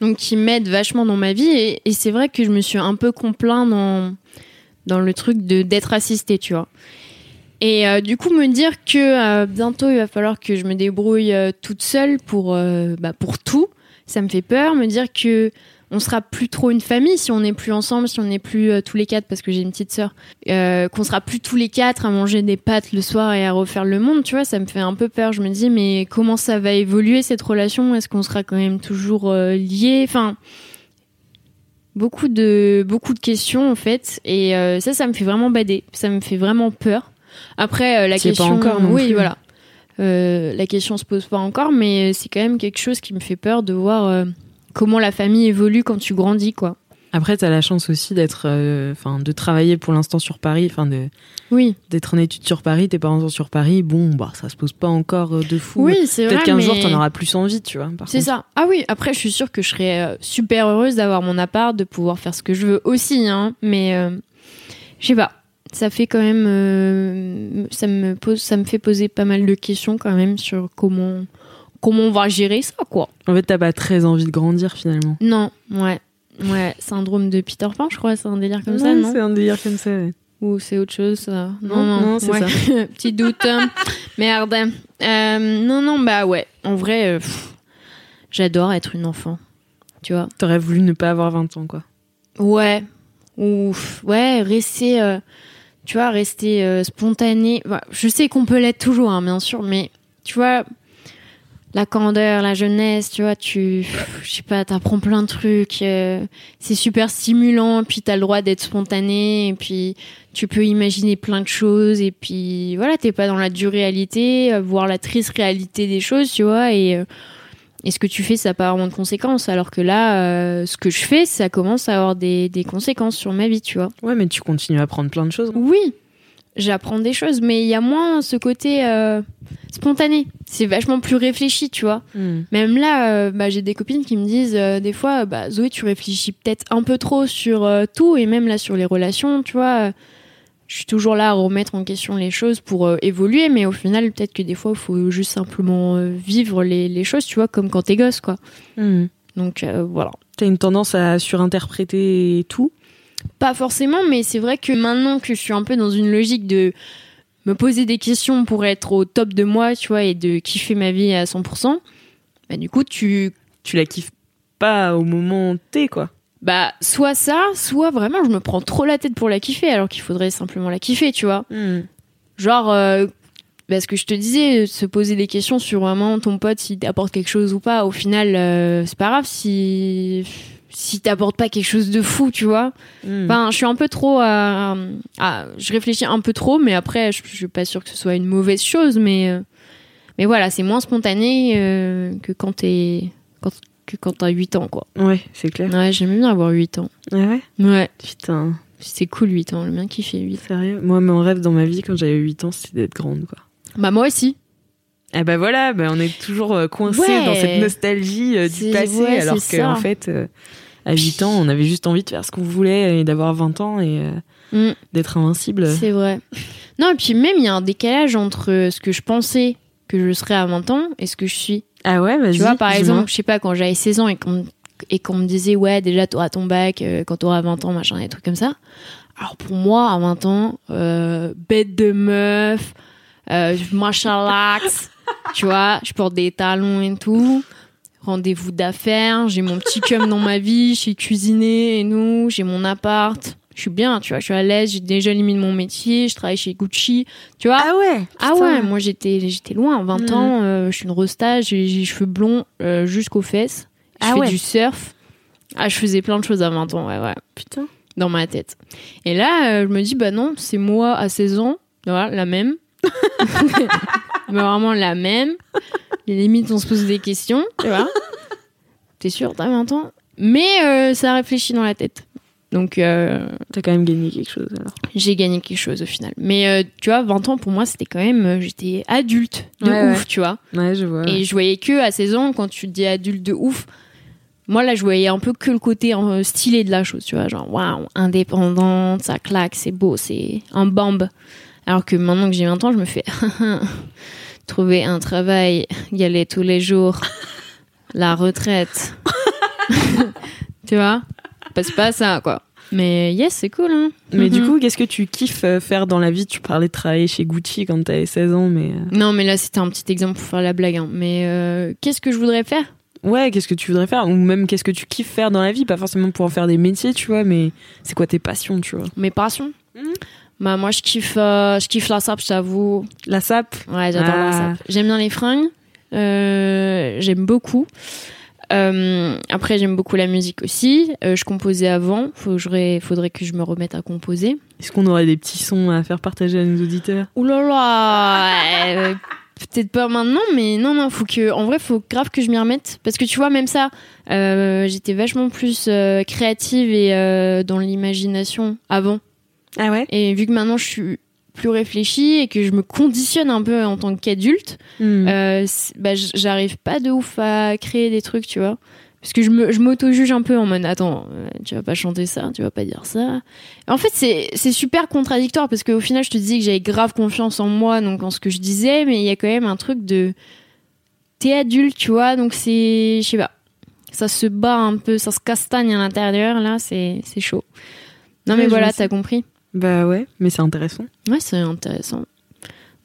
Donc, qui m'aident vachement dans ma vie. Et, et c'est vrai que je me suis un peu complaint dans, dans le truc de d'être assistée, tu vois. Et euh, du coup, me dire que euh, bientôt, il va falloir que je me débrouille euh, toute seule pour, euh, bah, pour tout, ça me fait peur. Me dire que on sera plus trop une famille si on n'est plus ensemble, si on n'est plus euh, tous les quatre, parce que j'ai une petite sœur, euh, qu'on sera plus tous les quatre à manger des pâtes le soir et à refaire le monde, tu vois, ça me fait un peu peur. Je me dis, mais comment ça va évoluer cette relation? Est-ce qu'on sera quand même toujours euh, liés? Enfin, beaucoup de beaucoup de questions en fait, et euh, ça, ça me fait vraiment bader. Ça me fait vraiment peur. Après, la es pas question, encore non oui, plus. voilà. Euh, la question se pose pas encore, mais c'est quand même quelque chose qui me fait peur de voir euh, comment la famille évolue quand tu grandis, quoi. Après, t'as la chance aussi d'être, euh, enfin, de travailler pour l'instant sur Paris, enfin, de Oui, d'être en études sur Paris. Tes parents sont sur Paris. Bon, bah, ça se pose pas encore euh, de fou. oui, c'est. Peut-être qu'un mais... jour, t'en auras plus envie, tu vois. C'est ça. Ah oui, après, je suis sûre que je serais euh, super heureuse d'avoir mon appart, de pouvoir faire ce que je veux aussi, hein. Mais euh, je sais pas. Ça fait quand même, euh, ça me pose, ça me fait poser pas mal de questions quand même sur comment, comment on va gérer ça, quoi. En fait, t'as pas très envie de grandir finalement. Non, ouais, ouais, syndrome de Peter Pan, je crois, c'est un délire comme ça, Ouais, non C'est un délire comme ça. ouais. Ou c'est autre chose, ça Non, non, c'est ça. Petit doute. hein. Merde. Euh, non, non, bah ouais. En vrai, euh, j'adore être une enfant. Tu vois T'aurais voulu ne pas avoir 20 ans, quoi. Ouais. Ou pff, ouais, rester, euh, tu vois, rester spontané. Bah, je sais qu'on peut l'être toujours, hein, bien sûr, mais tu vois, la candeur, la jeunesse, tu vois, tu, je sais pas, t'apprends plein de trucs. euh, c'est super stimulant, puis t'as le droit d'être spontané, et puis tu peux imaginer plein de choses, et puis voilà, t'es pas dans la dure réalité, euh, voir la triste réalité des choses, tu vois, et euh, et ce que tu fais, ça n'a pas vraiment de conséquences. Alors que là, euh, ce que je fais, ça commence à avoir des, des conséquences sur ma vie, tu vois. Ouais, mais tu continues à apprendre plein de choses. Oui, j'apprends des choses, mais il y a moins ce côté euh, spontané. C'est vachement plus réfléchi, tu vois. Hmm. Même là, euh, bah, j'ai des copines qui me disent euh, des fois, bah, Zoé, tu réfléchis peut-être un peu trop sur tout, et même là sur les relations, tu vois. je suis toujours là à remettre en question les choses pour évoluer, mais au final, peut-être que des fois, il faut juste simplement vivre les, les choses, tu vois, comme quand t'es gosse, quoi. Hmm. Donc voilà. T'as une tendance à surinterpréter tout? Pas forcément, mais c'est vrai que maintenant que je suis un peu dans une logique de me poser des questions pour être au top de moi, tu vois, et de kiffer ma vie à 100%, bah du coup, tu... Tu la kiffes pas au moment T, quoi. Bah, soit ça, soit vraiment, je me prends trop la tête pour la kiffer, alors qu'il faudrait simplement la kiffer, tu vois. Genre, euh, bah, ce que je te disais, se poser des questions sur vraiment ton pote, s'il t'apporte quelque chose ou pas, au final, euh, c'est pas grave si... Si t'apporte pas quelque chose de fou, tu vois. Hmm. Enfin, je suis un peu trop à, à- je réfléchis un peu trop, mais après, je, je suis pas sûre que ce soit une mauvaise chose, mais euh, mais voilà, c'est moins spontané euh, que quand t'es quand que quand t'as 8 ans, quoi. Ouais, c'est clair. Ouais, j'aime bien avoir 8 ans. Ah ouais? Ouais, Putain, c'est cool 8 ans, j'aime bien kiffer 8. sérieux? Moi, mon rêve dans ma vie, quand j'avais 8 ans, c'était d'être grande, quoi. Bah moi aussi. Ah bah voilà, bah on est toujours euh, coincé Ouais. dans cette nostalgie euh, du passé, ouais, alors qu'en fait, euh, à 8 ans, on avait juste envie de faire ce qu'on voulait et d'avoir 20 ans et euh, Mm. d'être invincible. C'est vrai. Non, et puis même il y a un décalage entre ce que je pensais que je serais à 20 ans et ce que je suis. Ah ouais, vas-y. Tu vois, par exemple, je sais pas, quand j'avais 16 ans et qu'on et qu'on me disait, ouais, déjà, t'auras ton bac euh, quand t'auras 20 ans, machin, des trucs comme ça. Alors, pour moi, à 20 ans, bête de meuf, euh, à l'axe, tu vois, je porte des talons et tout. Rendez-vous d'affaires, j'ai mon petit cum dans ma vie, j'ai cuisiné et nous, j'ai mon appart, je suis bien, tu vois, je suis à l'aise, j'ai déjà limité mon métier, je travaille chez Gucci, tu vois. Ah ouais Ah ouais, moi j'étais j'étais loin, 20 Mhm. ans, euh, je suis une rosta, j'ai j'ai les cheveux blonds euh, jusqu'aux fesses. Je Ah fais ouais. du surf. Ah, je faisais plein de choses à 20 ans, ouais, ouais, Putain. dans ma tête. Et là, euh, je me dis, bah non, c'est moi à 16 ans, voilà, la même. Mais vraiment la même. Les limites, on se pose des questions, tu vois. T'es sûr, t'as 20 ans Mais euh, ça réfléchit dans la tête. Donc, euh, T'as quand même gagné quelque chose alors. j'ai gagné quelque chose au final. Mais euh, tu vois, 20 ans pour moi, c'était quand même. J'étais adulte de Ouais, ouf, ouais. tu vois. Ouais, je vois. Et je voyais que à 16 ans, quand tu te dis adulte de ouf, moi là, je voyais un peu que le côté stylé de la chose, tu vois. Genre, waouh, indépendante, ça claque, c'est beau, c'est un bamb. Alors que maintenant que j'ai 20 ans, je me fais trouver un travail, y aller tous les jours, la retraite. tu vois? Passe pas ça, quoi. Mais yes, c'est cool, hein. Mais du Mhm. coup, qu'est-ce que tu kiffes euh, faire dans la vie? Tu parlais de travailler chez Gucci quand t'avais 16 ans, mais. euh, Non, mais là, c'était un petit exemple pour faire la blague. hein. Mais euh, qu'est-ce que je voudrais faire? Ouais, qu'est-ce que tu voudrais faire? Ou même qu'est-ce que tu kiffes faire dans la vie? Pas forcément pour en faire des métiers, tu vois, mais c'est quoi tes passions, tu vois? Mes passions? Mhm. Bah, moi, je kiffe, euh, je kiffe la sape, je t'avoue. La sape? Ouais, j'adore la Ah. sape. J'aime bien les fringues. Euh, j'aime beaucoup. Euh, après, j'aime beaucoup la musique aussi. Je composais avant. Faudrait, faudrait que je me remette à composer. Est-ce qu'on aurait des petits sons à faire partager à nos auditeurs? Ouh là là Peut-être pas maintenant, mais non, non, faut que, en vrai, faut grave que je m'y remette. Parce que tu vois, même ça, euh, j'étais vachement plus euh, créative et euh, dans l'imagination avant. Ah ouais Et vu que maintenant je suis plus réfléchie et que je me conditionne un peu en tant qu'adulte, Hmm. euh, bah, j'arrive pas de ouf à créer des trucs, tu vois. Parce que je m'auto-juge un peu en mode attends, euh, tu vas pas chanter ça, tu vas pas dire ça. En fait, c'est super contradictoire parce qu'au final, je te disais que j'avais grave confiance en moi, donc en ce que je disais, mais il y a quand même un truc de. T'es adulte, tu vois, donc c'est. Je sais pas. Ça se bat un peu, ça se castagne à l'intérieur, là, c'est chaud. Non, mais voilà, t'as compris. Bah ouais, mais c'est intéressant. Ouais, c'est intéressant.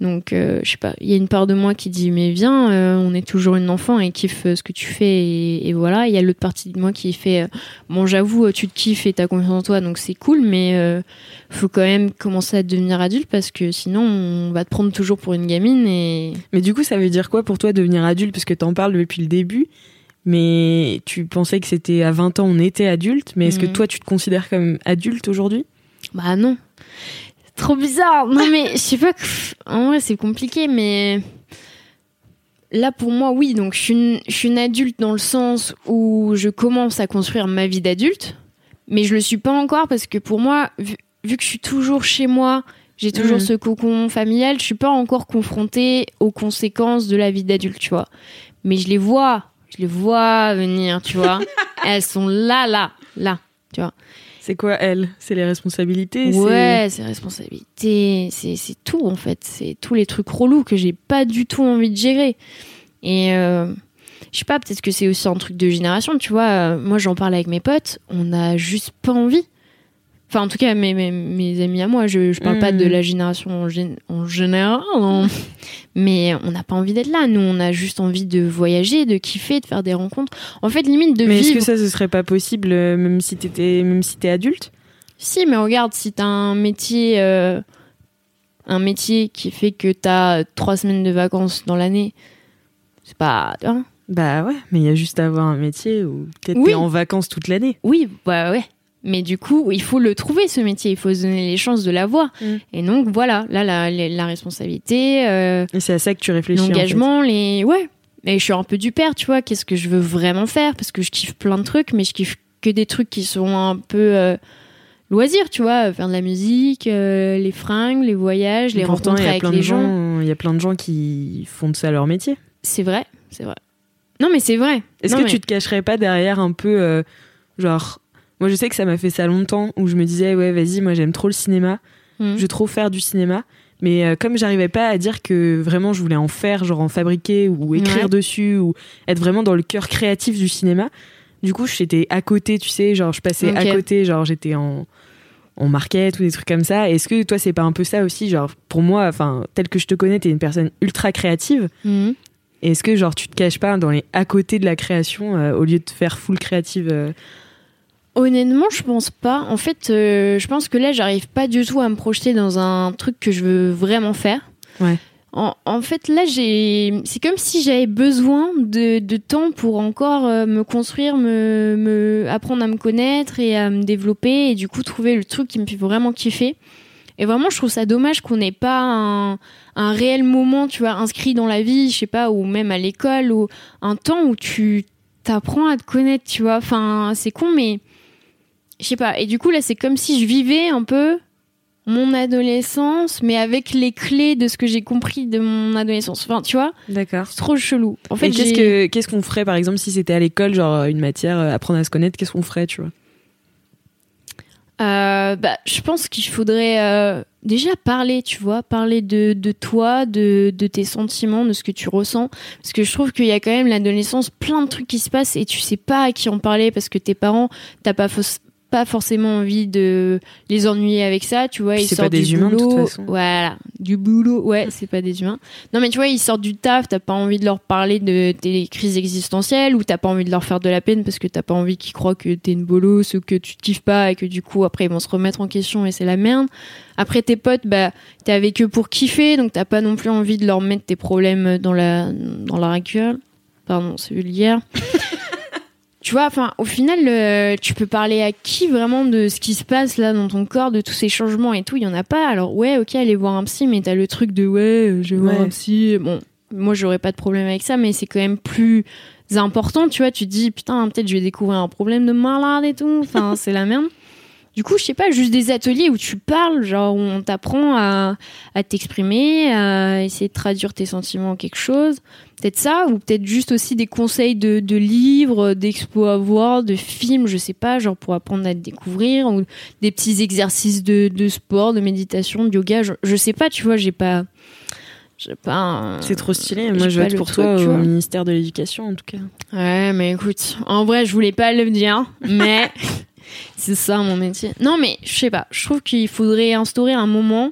Donc, euh, je sais pas, il y a une part de moi qui dit, mais viens, euh, on est toujours une enfant et kiffe euh, ce que tu fais, et, et voilà. Il y a l'autre partie de moi qui fait, bon, j'avoue, tu te kiffes et t'as confiance en toi, donc c'est cool, mais faut quand même commencer à devenir adulte parce que sinon, on va te prendre toujours pour une gamine et. Mais du coup, ça veut dire quoi pour toi devenir adulte? Parce que t'en parles depuis le début, mais tu pensais que c'était à 20 ans, on était adulte, mais est-ce que Mhm. toi, tu te considères comme adulte aujourd'hui? Bah non. Trop bizarre. Non mais je sais pas. que- En vrai c'est compliqué mais là pour moi oui donc je suis une, je suis une adulte dans le sens où je commence à construire ma vie d'adulte mais je le suis pas encore parce que pour moi vu, vu que je suis toujours chez moi j'ai toujours Mhm. ce cocon familial je suis pas encore confrontée aux conséquences de la vie d'adulte tu vois mais je les vois je les vois venir tu vois elles sont là là là C'est quoi, elle? C'est les responsabilités Ouais, c'est responsabilité, c'est c'est tout en fait, c'est tous les trucs relous que j'ai pas du tout envie de gérer. Et euh, je sais pas, peut-être que c'est aussi un truc de génération, tu vois. euh, moi, j'en parle avec mes potes, on a juste pas envie. Enfin, en tout cas, mes, mes, mes amis à moi, je, je parle pas Mm. de la génération en, gén- en général, hein. mais on n'a pas envie d'être là. Nous, on a juste envie de voyager, de kiffer, de faire des rencontres. En fait, limite de Mais est-ce vivre. que ça, ce serait pas possible, euh, même si t'étais, même si t'es adulte? Si, mais regarde, si t'as un métier, euh, un métier qui fait que t'as trois semaines de vacances dans l'année, c'est pas. hein Bah ouais, mais il y a juste à avoir un métier où peut-être Oui. t'es en vacances toute l'année. oui, bah ouais. Mais du coup, il faut le trouver ce métier, il faut se donner les chances de l'avoir. Mm. Et donc voilà, là la, la, la responsabilité, euh, Et c'est à ça que tu réfléchis. en fait. l'engagement, les ouais. Et je suis un peu du père, tu vois. Qu'est-ce que je veux vraiment faire? Parce que je kiffe plein de trucs, mais je kiffe que des trucs qui sont un peu euh, loisirs, tu vois. Faire de la musique, euh, les fringues, les voyages, les Pourtant, rencontres avec plein les de gens. il y a plein de gens qui font de ça leur métier. C'est vrai, c'est vrai. Non, mais c'est vrai. Est-ce que mais- tu te cacherais pas derrière un peu, euh, genre, moi je sais que ça m'a fait ça longtemps où je me disais ouais vas-y moi j'aime trop le cinéma, Mhm. je veux trop faire du cinéma, mais euh, comme j'arrivais pas à dire que vraiment je voulais en faire, genre en fabriquer ou écrire Ouais. dessus ou être vraiment dans le cœur créatif du cinéma, du coup j'étais à côté, tu sais, genre je passais à côté, genre j'étais en en market ou des trucs comme ça. Est-ce que toi c'est pas un peu ça aussi, genre pour moi, enfin tel que je te connais, t'es une personne ultra créative. Mhm. Est-ce que genre tu te caches pas dans les à côté de la création euh, au lieu de faire full créative euh, Honnêtement, je pense pas. En fait, euh, je pense que là, j'arrive pas du tout à me projeter dans un truc que je veux vraiment faire. Ouais. En, en fait, là, j'ai, c'est comme si j'avais besoin de, de temps pour encore euh, me construire, me, me apprendre à me connaître et à me développer et du coup trouver le truc qui me fait vraiment kiffer. Et vraiment, je trouve ça dommage qu'on n'ait pas un, un réel moment, tu vois, inscrit dans la vie, je sais pas, ou même à l'école, ou un temps où tu t'apprends à te connaître, tu vois. Enfin, c'est con, mais je sais pas. Et du coup, là, c'est comme si je vivais un peu mon adolescence, mais avec les clés de ce que j'ai compris de mon adolescence. Enfin, tu vois, D'accord. c'est trop chelou. En fait, qu'est-ce que qu'est-ce qu'on ferait par exemple si c'était à l'école, genre une matière, euh, apprendre à se connaître, qu'est-ce qu'on ferait, tu vois? Euh, bah, je pense qu'il faudrait euh, déjà parler, tu vois, parler de, de toi, de, de tes sentiments, de ce que tu ressens. Parce que je trouve qu'il y a quand même l'adolescence, plein de trucs qui se passent et tu sais pas à qui en parler parce que tes parents, t'as pas, fausse- pas forcément envie de les ennuyer avec ça, tu vois. Puis Ils pas sortent des du humains, de toute boulot. façon. Voilà, du boulot, ouais, c'est pas des humains. Non, mais tu vois, ils sortent du taf, t'as pas envie de leur parler de tes crises existentielles ou t'as pas envie de leur faire de la peine parce que t'as pas envie qu'ils croient que t'es une bolosse ou que tu te kiffes pas et que du coup après ils vont se remettre en question et c'est la merde. Après tes potes, bah t'es avec eux pour kiffer donc t'as pas non plus envie de leur mettre tes problèmes dans la dans la gueule. Pardon, c'est vulgaire. Tu vois, enfin, au final, euh, tu peux parler à qui vraiment de ce qui se passe là dans ton corps, de tous ces changements et tout. Il y en a pas. Alors ouais, ok, aller voir un psy, mais t'as le truc de ouais, euh, je vais voir un psy. Bon, moi j'aurais pas de problème avec ça, mais c'est quand même plus important, tu vois. Tu te dis putain, peut-être je vais découvrir un problème de malade et tout. Enfin, c'est la merde. Du coup, je sais pas, juste des ateliers où tu parles, genre où on t'apprend à, à t'exprimer, à essayer de traduire tes sentiments en quelque chose. Peut-être ça, ou peut-être juste aussi des conseils de, de livres, d'expos à voir, de films, je sais pas, genre pour apprendre à te découvrir, ou des petits exercices de, de sport, de méditation, de yoga. Je, je sais pas, tu vois, j'ai pas. J'ai pas. un- C'est trop stylé. Moi, je vais pas être le pour truc, toi au ministère de l'Éducation, en tout cas. Ouais, mais écoute, en vrai, je voulais pas le dire, mais c'est ça mon métier. Non, mais je sais pas, je trouve qu'il faudrait instaurer un moment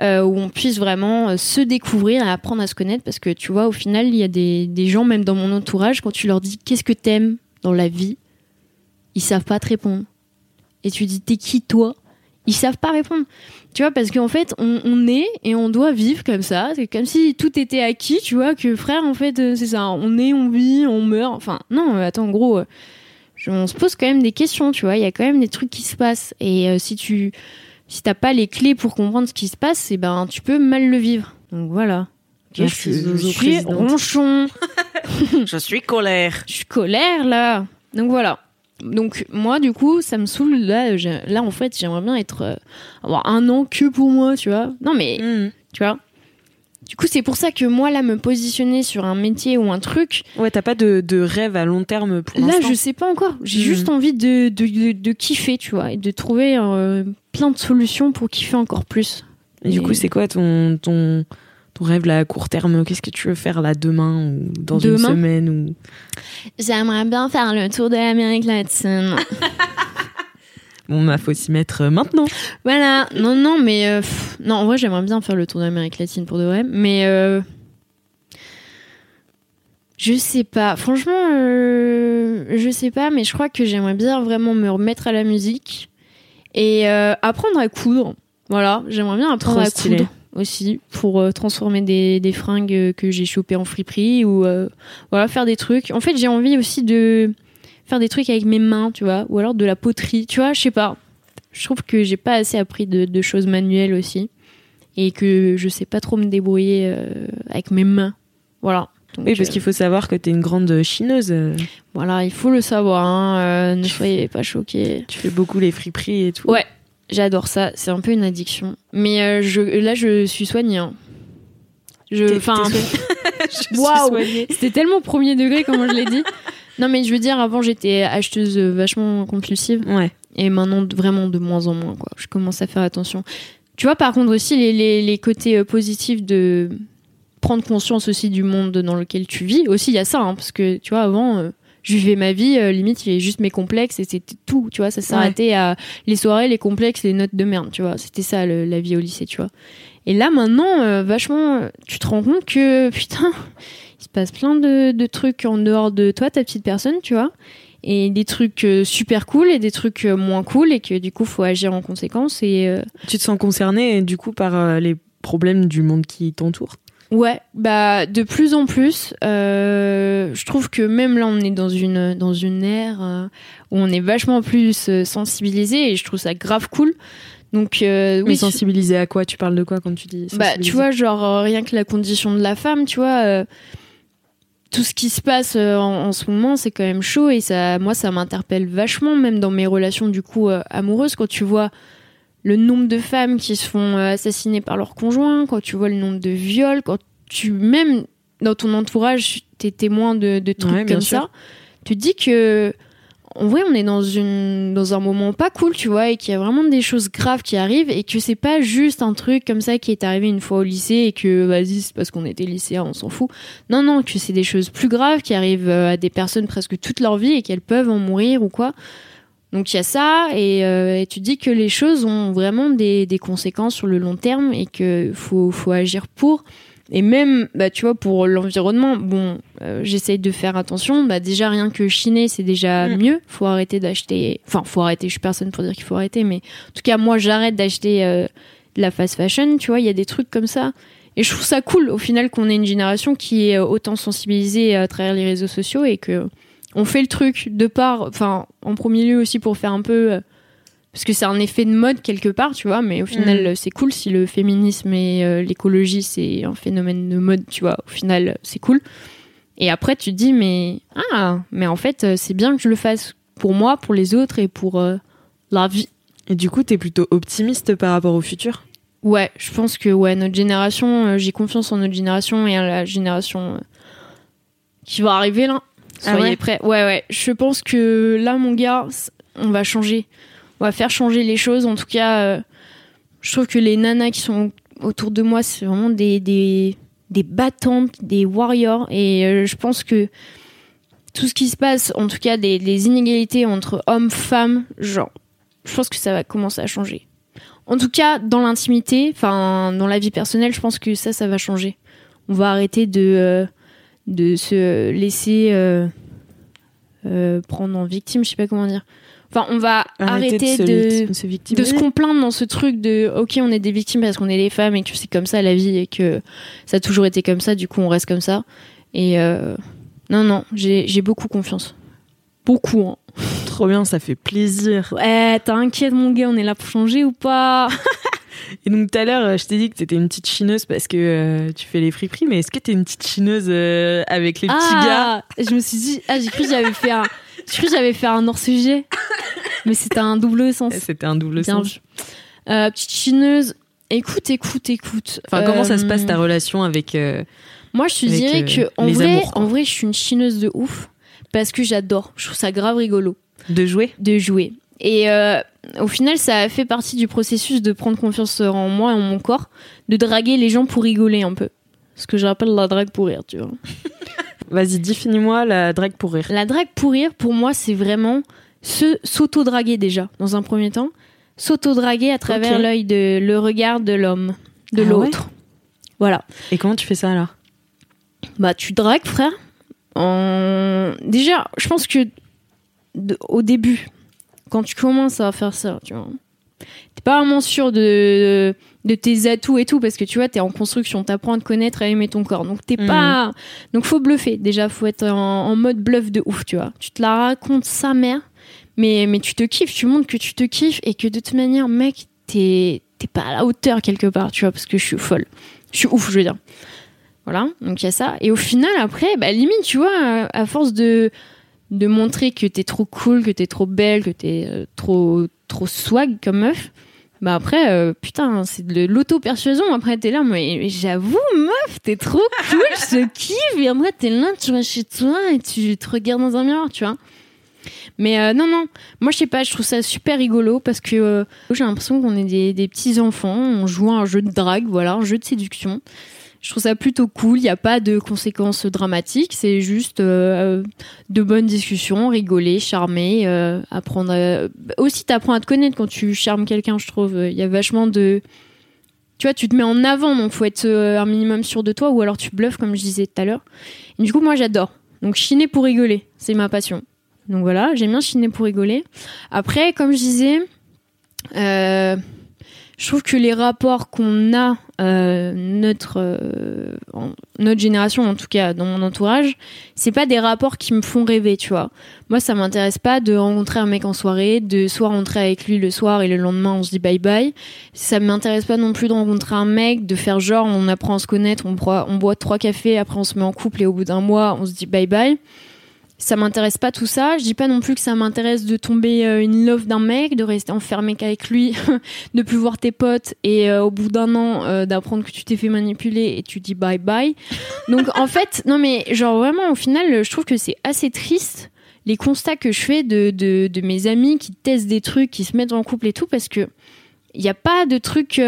euh, où on puisse vraiment euh, se découvrir et apprendre à se connaître parce que tu vois, au final, il y a des, des gens, même dans mon entourage, quand tu leur dis qu'est-ce que t'aimes dans la vie, ils savent pas te répondre. Et tu dis t'es qui toi? Ils savent pas répondre. Tu vois, parce qu'en fait, on, est et on doit vivre comme ça. C'est comme si tout était acquis, tu vois, que frère, en fait, euh, c'est ça. On est, on vit, on meurt. Enfin, non, attends, gros, euh, je- on se pose quand même des questions, tu vois. Il y a quand même des trucs qui se passent. Et euh, si tu si t'as pas les clés pour comprendre ce qui se passe, eh ben, tu peux mal le vivre. Donc voilà. Merci, je, suis ronchon. Je suis colère. Je suis colère là. Donc voilà. Donc moi du coup ça me saoule là. Là en fait j'aimerais bien être euh, avoir un an que pour moi tu vois. Non mais Mmh. tu vois. Du coup c'est pour ça que moi là me positionner sur un métier ou un truc. Ouais, t'as pas de, de rêve à long terme pour Là je sais pas encore. J'ai Mhm. juste envie de, de, de, de kiffer tu vois et de trouver euh, plein de solutions pour kiffer encore plus. Et du coup, c'est quoi ton, ton, ton rêve là à court terme? Qu'est-ce que tu veux faire là demain ou dans une semaine ou... J'aimerais bien faire le tour de l'Amérique latine. Bon, bah, faut s'y mettre euh, maintenant. Voilà, non, non, mais euh, pff, non, en vrai, j'aimerais bien faire le tour d'Amérique latine pour de vrai, mais euh, je sais pas. Franchement, euh, je sais pas, mais je crois que j'aimerais bien vraiment me remettre à la musique et apprendre à coudre. Voilà, j'aimerais bien apprendre Trop à stylé. coudre aussi pour euh, transformer des, des fringues que j'ai chopées en friperie ou euh, voilà faire des trucs. En fait, j'ai envie aussi de faire des trucs avec mes mains, tu vois, ou alors de la poterie, tu vois, je sais pas. Je trouve que j'ai pas assez appris de, de choses manuelles aussi et que je sais pas trop me débrouiller euh, avec mes mains. Voilà. Donc, Oui, parce euh, qu'il faut savoir que t'es une grande chineuse. voilà, il faut le savoir. Hein, euh, ne soyez pas choqués. Tu fais beaucoup les friperies et tout. Ouais, j'adore ça. C'est un peu une addiction. Mais je, là, je suis soignée. hein. Je, enfin, Waouh. C'était tellement premier degré, comment je l'ai dit. Non, mais je veux dire, avant, j'étais acheteuse euh, vachement compulsive. Ouais. Et maintenant, vraiment de moins en moins, quoi. Je commence à faire attention. Tu vois, par contre, aussi, les, les, les côtés euh, positifs de prendre conscience aussi du monde dans lequel tu vis. Aussi, il y a ça, hein, parce que, tu vois, avant, euh, je vivais ma vie, euh, limite, il y avait juste mes complexes et c'était tout, tu vois. Ça s'arrêtait à les soirées, les complexes, les notes de merde, tu vois. C'était ça, le- la vie au lycée, tu vois. Et là, maintenant, euh, vachement, tu te rends compte que, putain, passe plein de, de trucs en dehors de toi, ta petite personne, tu vois. et des trucs euh, super cool et des trucs euh, moins cool et que du coup faut agir en conséquence et euh, Tu te sens concerné du coup par les problèmes du monde qui t'entoure? Ouais bah de plus en plus euh, je trouve que même là on est dans une dans une ère euh, où on est vachement plus euh, sensibilisé et je trouve ça grave cool. Donc euh, Oui, sensibilisé à quoi? Tu parles de quoi quand tu dis Bah, tu vois, genre, rien que la condition de la femme, tu vois, tout ce qui se passe euh, en, en ce moment, c'est quand même chaud et ça, moi, ça m'interpelle vachement, même dans mes relations, du coup, euh, amoureuses, quand tu vois le nombre de femmes qui se font euh, assassiner par leur conjoint, quand tu vois le nombre de viols, quand tu, même dans ton entourage, t'es témoin de, de trucs Ouais, comme sûr. ça, tu te dis que, en vrai, on est dans une dans un moment pas cool, tu vois, et qu'il y a vraiment des choses graves qui arrivent et que c'est pas juste un truc comme ça qui est arrivé une fois au lycée et que vas-y, c'est parce qu'on était lycéen, on s'en fout. Non, non, que c'est des choses plus graves qui arrivent euh, à des personnes presque toute leur vie et qu'elles peuvent en mourir ou quoi. Donc il y a ça et, euh, et tu dis que les choses ont vraiment des, des conséquences sur le long terme et que faut faut agir pour. Et même, bah, tu vois, pour l'environnement, bon, euh, j'essaye de faire attention. Bah, déjà, rien que chiner, c'est déjà Mm. mieux. Faut arrêter d'acheter. Enfin, faut arrêter. Je suis personne pour dire qu'il faut arrêter, mais en tout cas, moi, j'arrête d'acheter euh, de la fast fashion. Tu vois, il y a des trucs comme ça. Et je trouve ça cool, au final, qu'on ait une génération qui est euh, autant sensibilisée à travers les réseaux sociaux et que on fait le truc de part, enfin, en premier lieu aussi pour faire un peu. Parce que c'est un effet de mode quelque part, tu vois, mais au final, Mm. c'est cool si le féminisme et euh, l'écologie, c'est un phénomène de mode, tu vois, au final, c'est cool. Et après, tu te dis, mais, ah, mais en fait, euh, c'est bien que je le fasse pour moi, pour les autres et pour euh, la vie. Et du coup, t'es plutôt optimiste par rapport au futur? Ouais, je pense que, ouais, notre génération, euh, j'ai confiance en notre génération et à la génération qui va arriver là. Ah Soyez ouais? prêts. Ouais, ouais. Je pense que là, mon gars, on va changer. On va faire changer les choses. En tout cas, euh, je trouve que les nanas qui sont autour de moi, c'est vraiment des, des, battantes, des warriors. Et euh, je pense que tout ce qui se passe, en tout cas, des, des inégalités entre hommes, femmes, genre, je pense que ça va commencer à changer. En tout cas, dans l'intimité, enfin, dans la vie personnelle, je pense que ça, ça va changer. On va arrêter de, euh, de se laisser prendre en victime, je sais pas comment dire. Enfin, on va arrêter de, se, de, se complaindre dans ce truc de ok on est des victimes parce qu'on est les femmes et que c'est comme ça la vie et que ça a toujours été comme ça du coup on reste comme ça. Et euh, non non j'ai beaucoup confiance. Beaucoup hein. Trop bien, ça fait plaisir. ouais t'inquiète mon gars on est là pour changer ou pas? Et donc tout à l'heure, je t'ai dit que t'étais une petite chineuse parce que euh, tu fais les friperies, mais est-ce que t'es une petite chineuse euh, avec les petits gars? ah je me suis dit ah j'ai cru que j'avais fait un j'ai cru que j'avais fait un hors sujet mais c'était un double sens Eh, C'était un double Bien sens. Euh, petite chineuse écoute écoute écoute Enfin, comment ça se Euh, passe ta relation avec euh, Moi, je te avec, dirais euh, que en vrai, amours, en vrai, je suis une chineuse de ouf parce que j'adore. Je trouve ça grave rigolo de jouer? De jouer. Et euh, au final, ça a fait partie du processus de prendre confiance en moi et en mon corps, de draguer les gens pour rigoler un peu. Ce que j'appelle la drague pour rire, tu vois. Vas-y, définis-moi la drague pour rire. La drague pour rire, pour moi, c'est vraiment se s'auto-draguer déjà, dans un premier temps. S'auto-draguer à travers l'œil de le regard de l'homme, de Ah l'autre. Voilà. Et comment tu fais ça alors? Bah, tu dragues, frère. En... Déjà, je pense que de- au début, quand tu commences à faire ça, tu vois, pas vraiment sûr de, de tes atouts et tout, parce que tu vois, t'es en construction, t'apprends à te connaître, à aimer ton corps. Donc, t'es Mhm. pas. Donc, faut bluffer. Déjà, faut être en, en mode bluff de ouf, tu vois. Tu te la racontes sa mère, mais, mais tu te kiffes, tu montres que tu te kiffes et que de toute manière, mec, t'es pas à la hauteur quelque part, tu vois, parce que je suis folle. Je suis ouf, je veux dire. Voilà, donc il y a ça. Et au final, après, bah, limite, tu vois, à, à force de, de montrer que t'es trop cool, que t'es trop belle, que t'es euh, trop, trop swag comme meuf, bah après, euh, putain, c'est de l'auto-persuasion. Après, t'es là, mais, j'avoue, meuf, t'es trop cool, je kiffe. Et après, t'es là, tu vas chez toi et tu te regardes dans un miroir, tu vois. Mais euh, non, non, moi je sais pas, je trouve ça super rigolo parce que euh, j'ai l'impression qu'on est des, des petits enfants, on joue à un jeu de drague, voilà, un jeu de séduction. Je trouve ça plutôt cool, il n'y a pas de conséquences dramatiques, c'est juste euh, de bonnes discussions, rigoler, charmer, euh, apprendre à... Aussi t'apprends à te connaître quand tu charmes quelqu'un, je trouve. Il y a vachement de... Tu vois, tu te mets en avant, donc faut être euh, un minimum sûr de toi, ou alors tu bluffes, comme je disais tout à l'heure. Du coup, moi j'adore. Donc chiner pour rigoler, c'est ma passion. Donc voilà, j'aime bien chiner pour rigoler. Après, comme je disais, euh, je trouve que les rapports qu'on a, euh, notre, euh, notre génération, en tout cas dans mon entourage, c'est pas des rapports qui me font rêver, tu vois. Moi, ça m'intéresse pas de rencontrer un mec en soirée, de soit rentrer avec lui le soir et le lendemain on se dit bye bye. Ça m'intéresse pas non plus de rencontrer un mec, de faire genre on apprend à se connaître, on boit, on boit trois cafés, après on se met en couple et au bout d'un mois on se dit bye bye ça m'intéresse pas tout ça. Je dis pas non plus que ça m'intéresse de tomber euh, une love d'un mec, de rester enfermé qu'avec lui, de plus voir tes potes et euh, au bout d'un an euh, d'apprendre que tu t'es fait manipuler et tu dis bye bye. Donc en fait, non mais genre vraiment au final, je trouve que c'est assez triste les constats que je fais de, de, de mes amis qui testent des trucs, qui se mettent en couple et tout parce que il n'y a pas de truc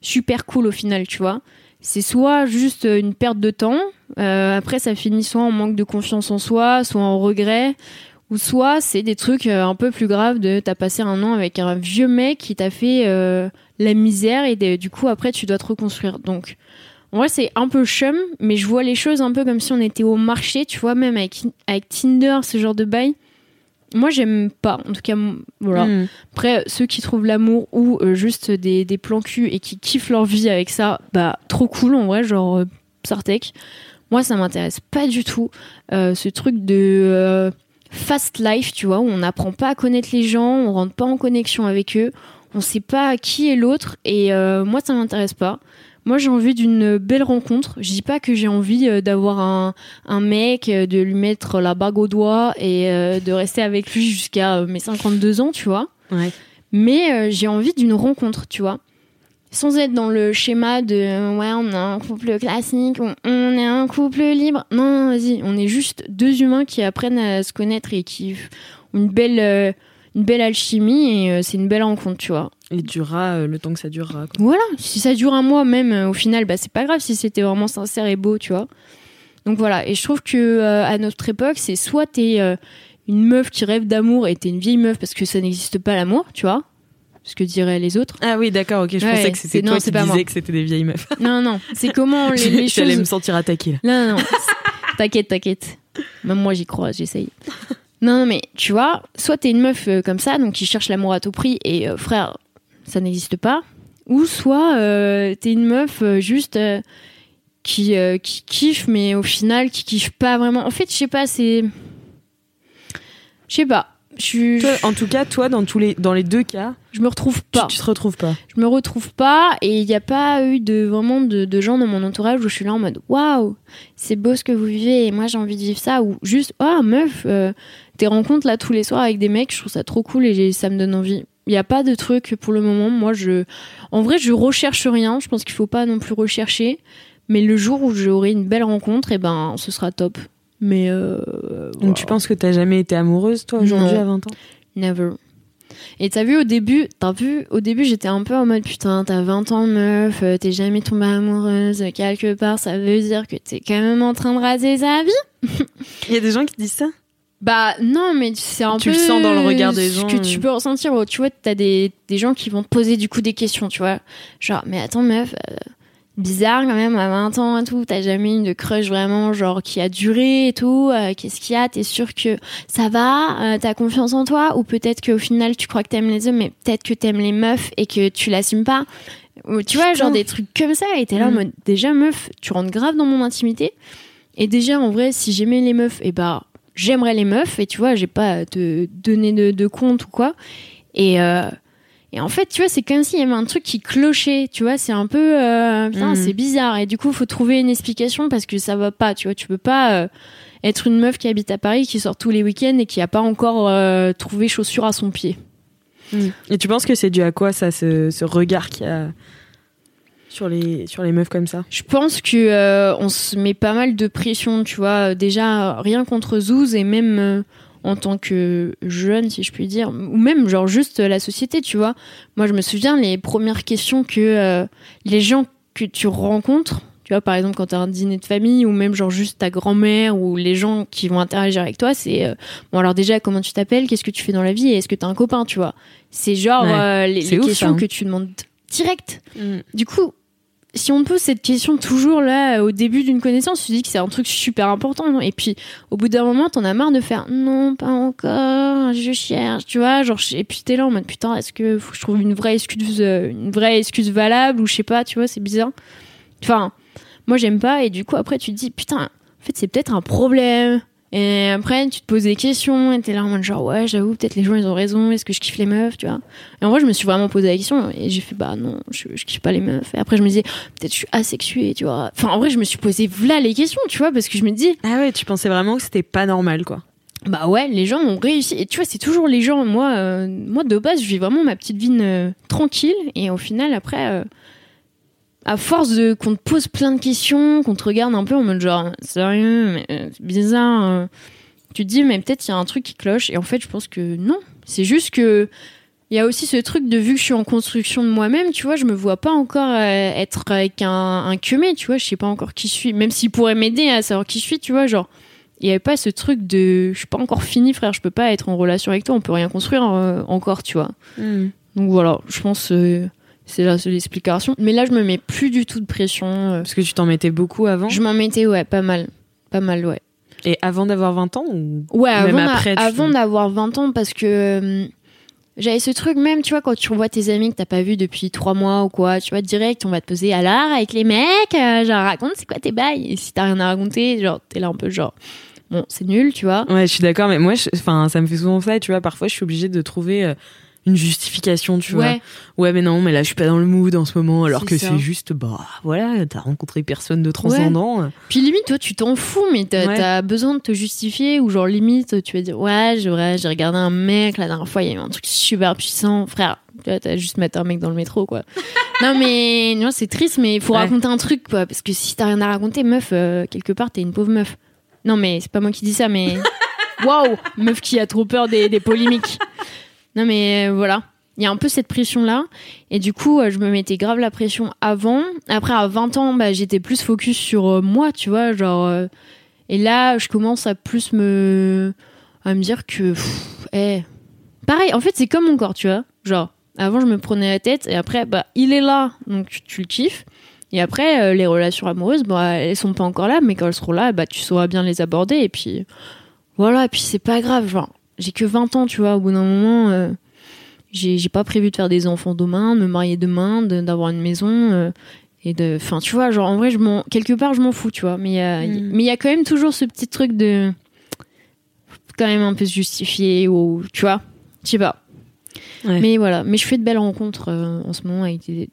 super cool au final, tu vois. C'est soit juste une perte de temps, euh, après ça finit soit en manque de confiance en soi, soit en regret, ou soit c'est des trucs euh, un peu plus graves de t'as passé un an avec un vieux mec qui t'a fait euh, la misère et de- du coup après tu dois te reconstruire. Donc en vrai c'est un peu chum, mais je vois les choses un peu comme si on était au marché, tu vois, même avec, avec Tinder, ce genre de bail. Moi j'aime pas, en tout cas voilà. Mm. Après, ceux qui trouvent l'amour ou euh, juste des, des plans cul et qui kiffent leur vie avec ça, bah trop cool en vrai, genre euh, Sartek. Moi, ça m'intéresse pas du tout. Euh, ce truc de euh, fast life, tu vois, où on n'apprend pas à connaître les gens, on rentre pas en connexion avec eux, on sait pas qui est l'autre et euh, moi, ça m'intéresse pas. Moi, j'ai envie d'une belle rencontre. Je dis pas que j'ai envie d'avoir un, un mec, de lui mettre la bague au doigt et euh, de rester avec lui jusqu'à mes 52 ans, tu vois Ouais. mais euh, j'ai envie d'une rencontre, tu vois. Sans être dans le schéma de euh, ouais, on est un couple classique, on, on est un couple libre. Non, vas-y, on est juste deux humains qui apprennent à se connaître et qui ont une belle, euh, une belle alchimie et euh, c'est une belle rencontre, tu vois. Il durera le temps que ça durera. quoi. Voilà, si ça dure un mois même, au final, bah, c'est pas grave si c'était vraiment sincère et beau, tu vois. Donc voilà, et je trouve que euh, à notre époque, c'est soit t'es euh, une meuf qui rêve d'amour et t'es une vieille meuf parce que ça n'existe pas l'amour, tu vois, ce que diraient les autres. Ah oui, d'accord, ok. Je Ouais, pensais que c'était toi qui disais que c'était des vieilles meufs. Non, non, c'est comment les, les J'allais choses. me sentir attaquée. là. Non, non, non. t'inquiète, t'inquiète. Même moi, j'y crois, j'essaye. Non, non, mais tu vois, soit t'es une meuf euh, comme ça, donc qui cherche l'amour à tout prix, et euh, frère, ça n'existe pas. Ou soit euh, t'es une meuf juste qui, qui kiffe, mais au final, qui kiffe pas vraiment. En fait, je sais pas, c'est. Je sais pas. Je suis- Toi, en tout cas, toi, dans tous les, dans les deux cas, je me retrouve tu, pas. tu te retrouves pas. je me retrouve pas et il n'y a pas eu de vraiment de, de gens dans mon entourage où je suis là en mode waouh c'est beau ce que vous vivez et moi j'ai envie de vivre ça ou juste oh meuf euh, tes rencontres là tous les soirs avec des mecs je trouve ça trop cool et ça me donne envie. Il n'y a pas de truc pour le moment. Moi je en vrai je recherche rien. Je pense qu'il faut pas non plus rechercher. Mais le jour où j'aurai une belle rencontre et ben ce sera top mais euh, Donc tu penses que t'as jamais été amoureuse, toi, aujourd'hui, à 20 ans? Never. Et t'as vu au début, t'as vu au début j'étais un peu en mode putain t'as 20 ans meuf, euh, t'es jamais tombée amoureuse quelque part, ça veut dire que t'es quand même en train de rater sa vie. Il y a des gens qui disent ça? Bah non mais c'est un Tu peu le sens dans le regard des ce gens, que euh. tu peux ressentir. Oh, Tu vois t'as des, des gens qui vont te poser du coup des questions, tu vois. Genre mais attends meuf, euh, bizarre quand même à 20 ans et tout, t'as jamais eu de crush vraiment genre qui a duré et tout. euh, Qu'est-ce qu'il y a T'es sûr que ça va euh, T'as confiance en toi ou peut-être qu'au final tu crois que t'aimes les hommes mais peut-être que t'aimes les meufs et que tu l'assumes pas. Ou Tu vois genre des trucs comme ça et t'es là en Mm. mode déjà meuf, tu rentres grave dans mon intimité. Et déjà en vrai si j'aimais les meufs et bah j'aimerais les meufs et tu vois j'ai pas à te donner de, de compte ou quoi. Et euh, et en fait, tu vois, c'est comme s'il y avait un truc qui clochait, tu vois, c'est un peu, euh, putain, Mhm. c'est bizarre. Et du coup, faut trouver une explication parce que ça va pas, tu vois, tu peux pas euh, être une meuf qui habite à Paris, qui sort tous les week-ends et qui a pas encore euh, trouvé chaussure à son pied. Et tu penses que c'est dû à quoi, ça, ce, ce regard qu'il y a sur les, sur les meufs comme ça? Je pense que euh, on se met pas mal de pression, tu vois, déjà rien contre Zouz et même en tant que jeune, si je puis dire, ou même genre juste la société, tu vois. Moi, je me souviens les premières questions que euh, les gens que tu rencontres, tu vois, par exemple quand t'as un dîner de famille ou même genre juste ta grand-mère ou les gens qui vont interagir avec toi, c'est euh, bon alors déjà comment tu t'appelles, qu'est-ce que tu fais dans la vie et est-ce que t'as un copain, tu vois. C'est genre Ouais. euh, les, C'est les ouf, questions hein. que tu demandes direct. Du coup, si on pose cette question toujours là au début d'une connaissance, tu dis que c'est un truc super important. non? Et puis au bout d'un moment, t'en as marre de faire non, pas encore, je cherche, tu vois. Genre, et puis t'es là en mode putain, est-ce que faut que je trouve une vraie excuse, euh, une vraie excuse valable ou je sais pas, tu vois, c'est bizarre. Enfin, moi j'aime pas et du coup après tu te dis putain, en fait c'est peut-être un problème. Et après, tu te poses des questions, et t'es là en mode genre, ouais, j'avoue, peut-être les gens ils ont raison, est-ce que je kiffe les meufs, tu vois? Et en vrai, je me suis vraiment posé la question, et j'ai fait, bah non, je, je kiffe pas les meufs. Et après, je me disais, peut-être je suis asexuée, tu vois? Enfin, en vrai, je me suis posé là les questions, tu vois, parce que je me dis, Ah ouais, tu pensais vraiment que c'était pas normal, quoi. bah ouais, les gens ont réussi. Et tu vois, c'est toujours les gens. Moi, euh, moi de base, je vis vraiment ma petite vie euh, tranquille. Et au final, après, euh, à force de qu'on te pose plein de questions, qu'on te regarde un peu en mode genre sérieux, mais euh, c'est bizarre. euh, tu te dis mais peut-être il y a un truc qui cloche. Et en fait, je pense que non. C'est juste que il y a aussi ce truc de vu que je suis en construction de moi-même, tu vois, je me vois pas encore euh, être avec un, un cumé, tu vois, je sais pas encore qui je suis. Même s'il pourrait m'aider à savoir qui je suis, tu vois, genre il y avait pas ce truc de je suis pas encore fini frère je peux pas être en relation avec toi on peut rien construire encore tu vois donc voilà je pense euh, c'est la seule explication mais là je me mets plus du tout de pression euh. Parce que tu t'en mettais beaucoup avant. je m'en mettais ouais pas mal pas mal ouais Et avant d'avoir 20 ans ou... ouais Même avant, après, tu- avant d'avoir 20 ans parce que euh, j'avais ce truc même tu vois quand tu revois tes amis que t'as pas vu depuis trois mois ou quoi tu vois direct on va te poser alors avec les mecs euh, genre raconte c'est quoi tes bails? Et si t'as rien à raconter genre t'es là un peu genre bon c'est nul tu vois Ouais, je suis d'accord, mais moi, enfin, ça me fait souvent ça, tu vois. Parfois, je suis obligée de trouver une justification, tu vois. ouais mais non, mais là, je suis pas dans le mood en ce moment, alors que c'est juste, bah, voilà, t'as rencontré personne de transcendant. Puis limite, toi, tu t'en fous, mais t'as Ouais. besoin de te justifier ou genre limite, tu vas dire ouais, j'ai regardé un mec la dernière fois, il y a eu un truc super puissant, frère. T'as juste mettre un mec dans le métro, quoi. non mais non, c'est triste, mais il faut raconter un truc, quoi, parce que si t'as rien à raconter, meuf, euh, quelque part, t'es une pauvre meuf. Non mais c'est pas moi qui dis ça, mais waouh, meuf qui a trop peur des, des polémiques. Non mais euh, voilà. Il y a un peu cette pression là et du coup euh, je me mettais grave la pression avant. Après à 20 ans bah, j'étais plus focus sur euh, moi tu vois genre et là je commence à plus me à me dire que pff, eh, pareil en fait c'est comme mon corps tu vois. Genre avant je me prenais la tête et après bah il est là donc tu, le kiffes. Et après les relations amoureuses bah elles sont pas encore là mais quand elles seront là bah tu sauras bien les aborder. Et puis voilà et puis c'est pas grave genre j'ai que 20 ans tu vois au bout d'un moment euh, j'ai pas prévu de faire des enfants demain, de me marier demain, de- d'avoir une maison. euh, et de, enfin, tu vois, genre en vrai, je m'en, quelque part, je m'en fous, tu vois. Mais il y a, Mm. mais il y a quand même toujours ce petit truc de, quand même un peu se justifier ou, tu vois, je sais pas. Ouais. Mais voilà, mais je fais de belles rencontres euh, en ce moment avec des,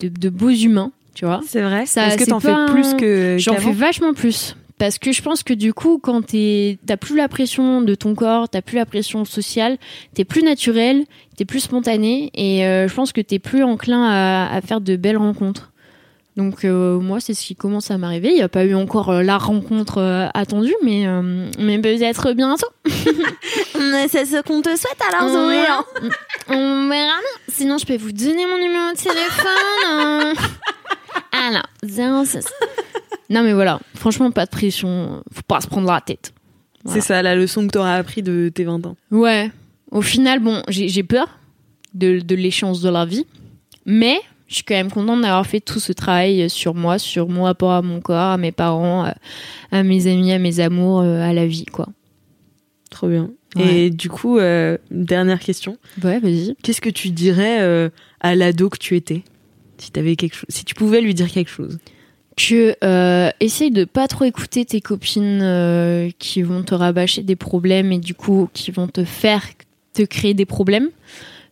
de, de beaux humains, tu vois. C'est vrai. Est-ce que t'en fais plus que J'en fais vachement plus. Parce que je pense que du coup, quand t'as plus la pression de ton corps, t'as plus la pression sociale, t'es plus naturel, t'es plus spontané, et euh, je pense que t'es plus enclin à, à faire de belles rencontres. Donc euh, moi, c'est ce qui commence à m'arriver. Il n'y a pas eu encore euh, la rencontre attendue, mais, mais peut-être bientôt. C'est ce qu'on te souhaite alors, On verra. On verra bien. Sinon, je peux vous donner mon numéro de téléphone. euh. Alors, 06. Non, mais voilà. Franchement, pas de pression. Faut pas se prendre la tête. C'est ça la leçon que t'auras appris de tes 20 ans. Ouais. Au final, bon, j'ai peur de, de l'échéance de la vie. Mais je suis quand même contente d'avoir fait tout ce travail sur moi, sur mon rapport à mon corps, à mes parents, à, mes amis, à mes amours, euh, à la vie, quoi. Trop bien. Ouais. Et du coup, euh, dernière question. Ouais, vas-y. Qu'est-ce que tu dirais euh, à l'ado que tu étais? Si, t'avais quelque si tu pouvais lui dire quelque chose que euh, essaye de pas trop écouter tes copines euh, qui vont te rabâcher des problèmes et du coup qui vont te faire te créer des problèmes.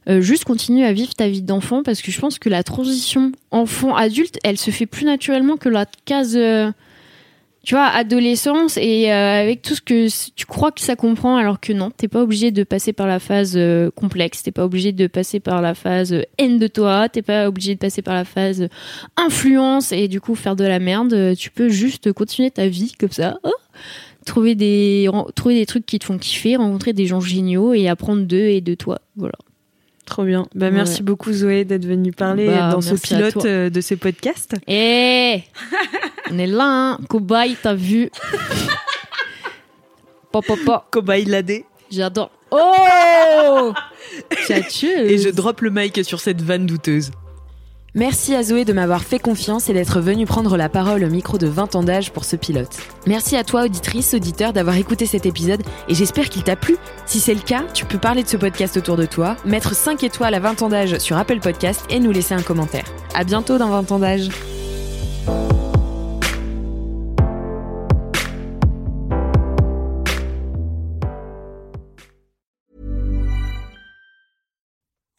Euh, juste continue à vivre ta vie d'enfant parce que je pense que la transition enfant-adulte, elle se fait plus naturellement que la case, euh, tu vois, adolescence et euh, avec tout ce que tu crois que ça comprend alors que non, t'es pas obligé de passer par la phase euh, complexe, t'es pas obligé de passer par la phase euh, haine de toi, t'es pas obligé de passer par la phase euh, influence et du coup faire de la merde. Euh, Tu peux juste continuer ta vie comme ça. Oh trouver des trouver des trucs qui te font kiffer, rencontrer des gens géniaux et apprendre d'eux et de toi. Voilà. Trop bien. Bah, merci Ouais. beaucoup Zoé d'être venue parler Bah, dans ce pilote euh, de ce podcast. Eh On est là, hein. Cobaye, t'as vu? Pop, pop, pop. Cobaye ladé. J'adore. Oh Tchatcheuse. Et je drop le mic sur cette vanne douteuse. Merci à Zoé de m'avoir fait confiance et d'être venue prendre la parole au micro de 20 ans d'âge pour ce pilote. Merci à toi, auditrice, auditeur, d'avoir écouté cet épisode et j'espère qu'il t'a plu. Si c'est le cas, tu peux parler de ce podcast autour de toi, mettre 5 étoiles à 20 ans d'âge sur Apple Podcast et nous laisser un commentaire. À bientôt dans 20 ans d'âge.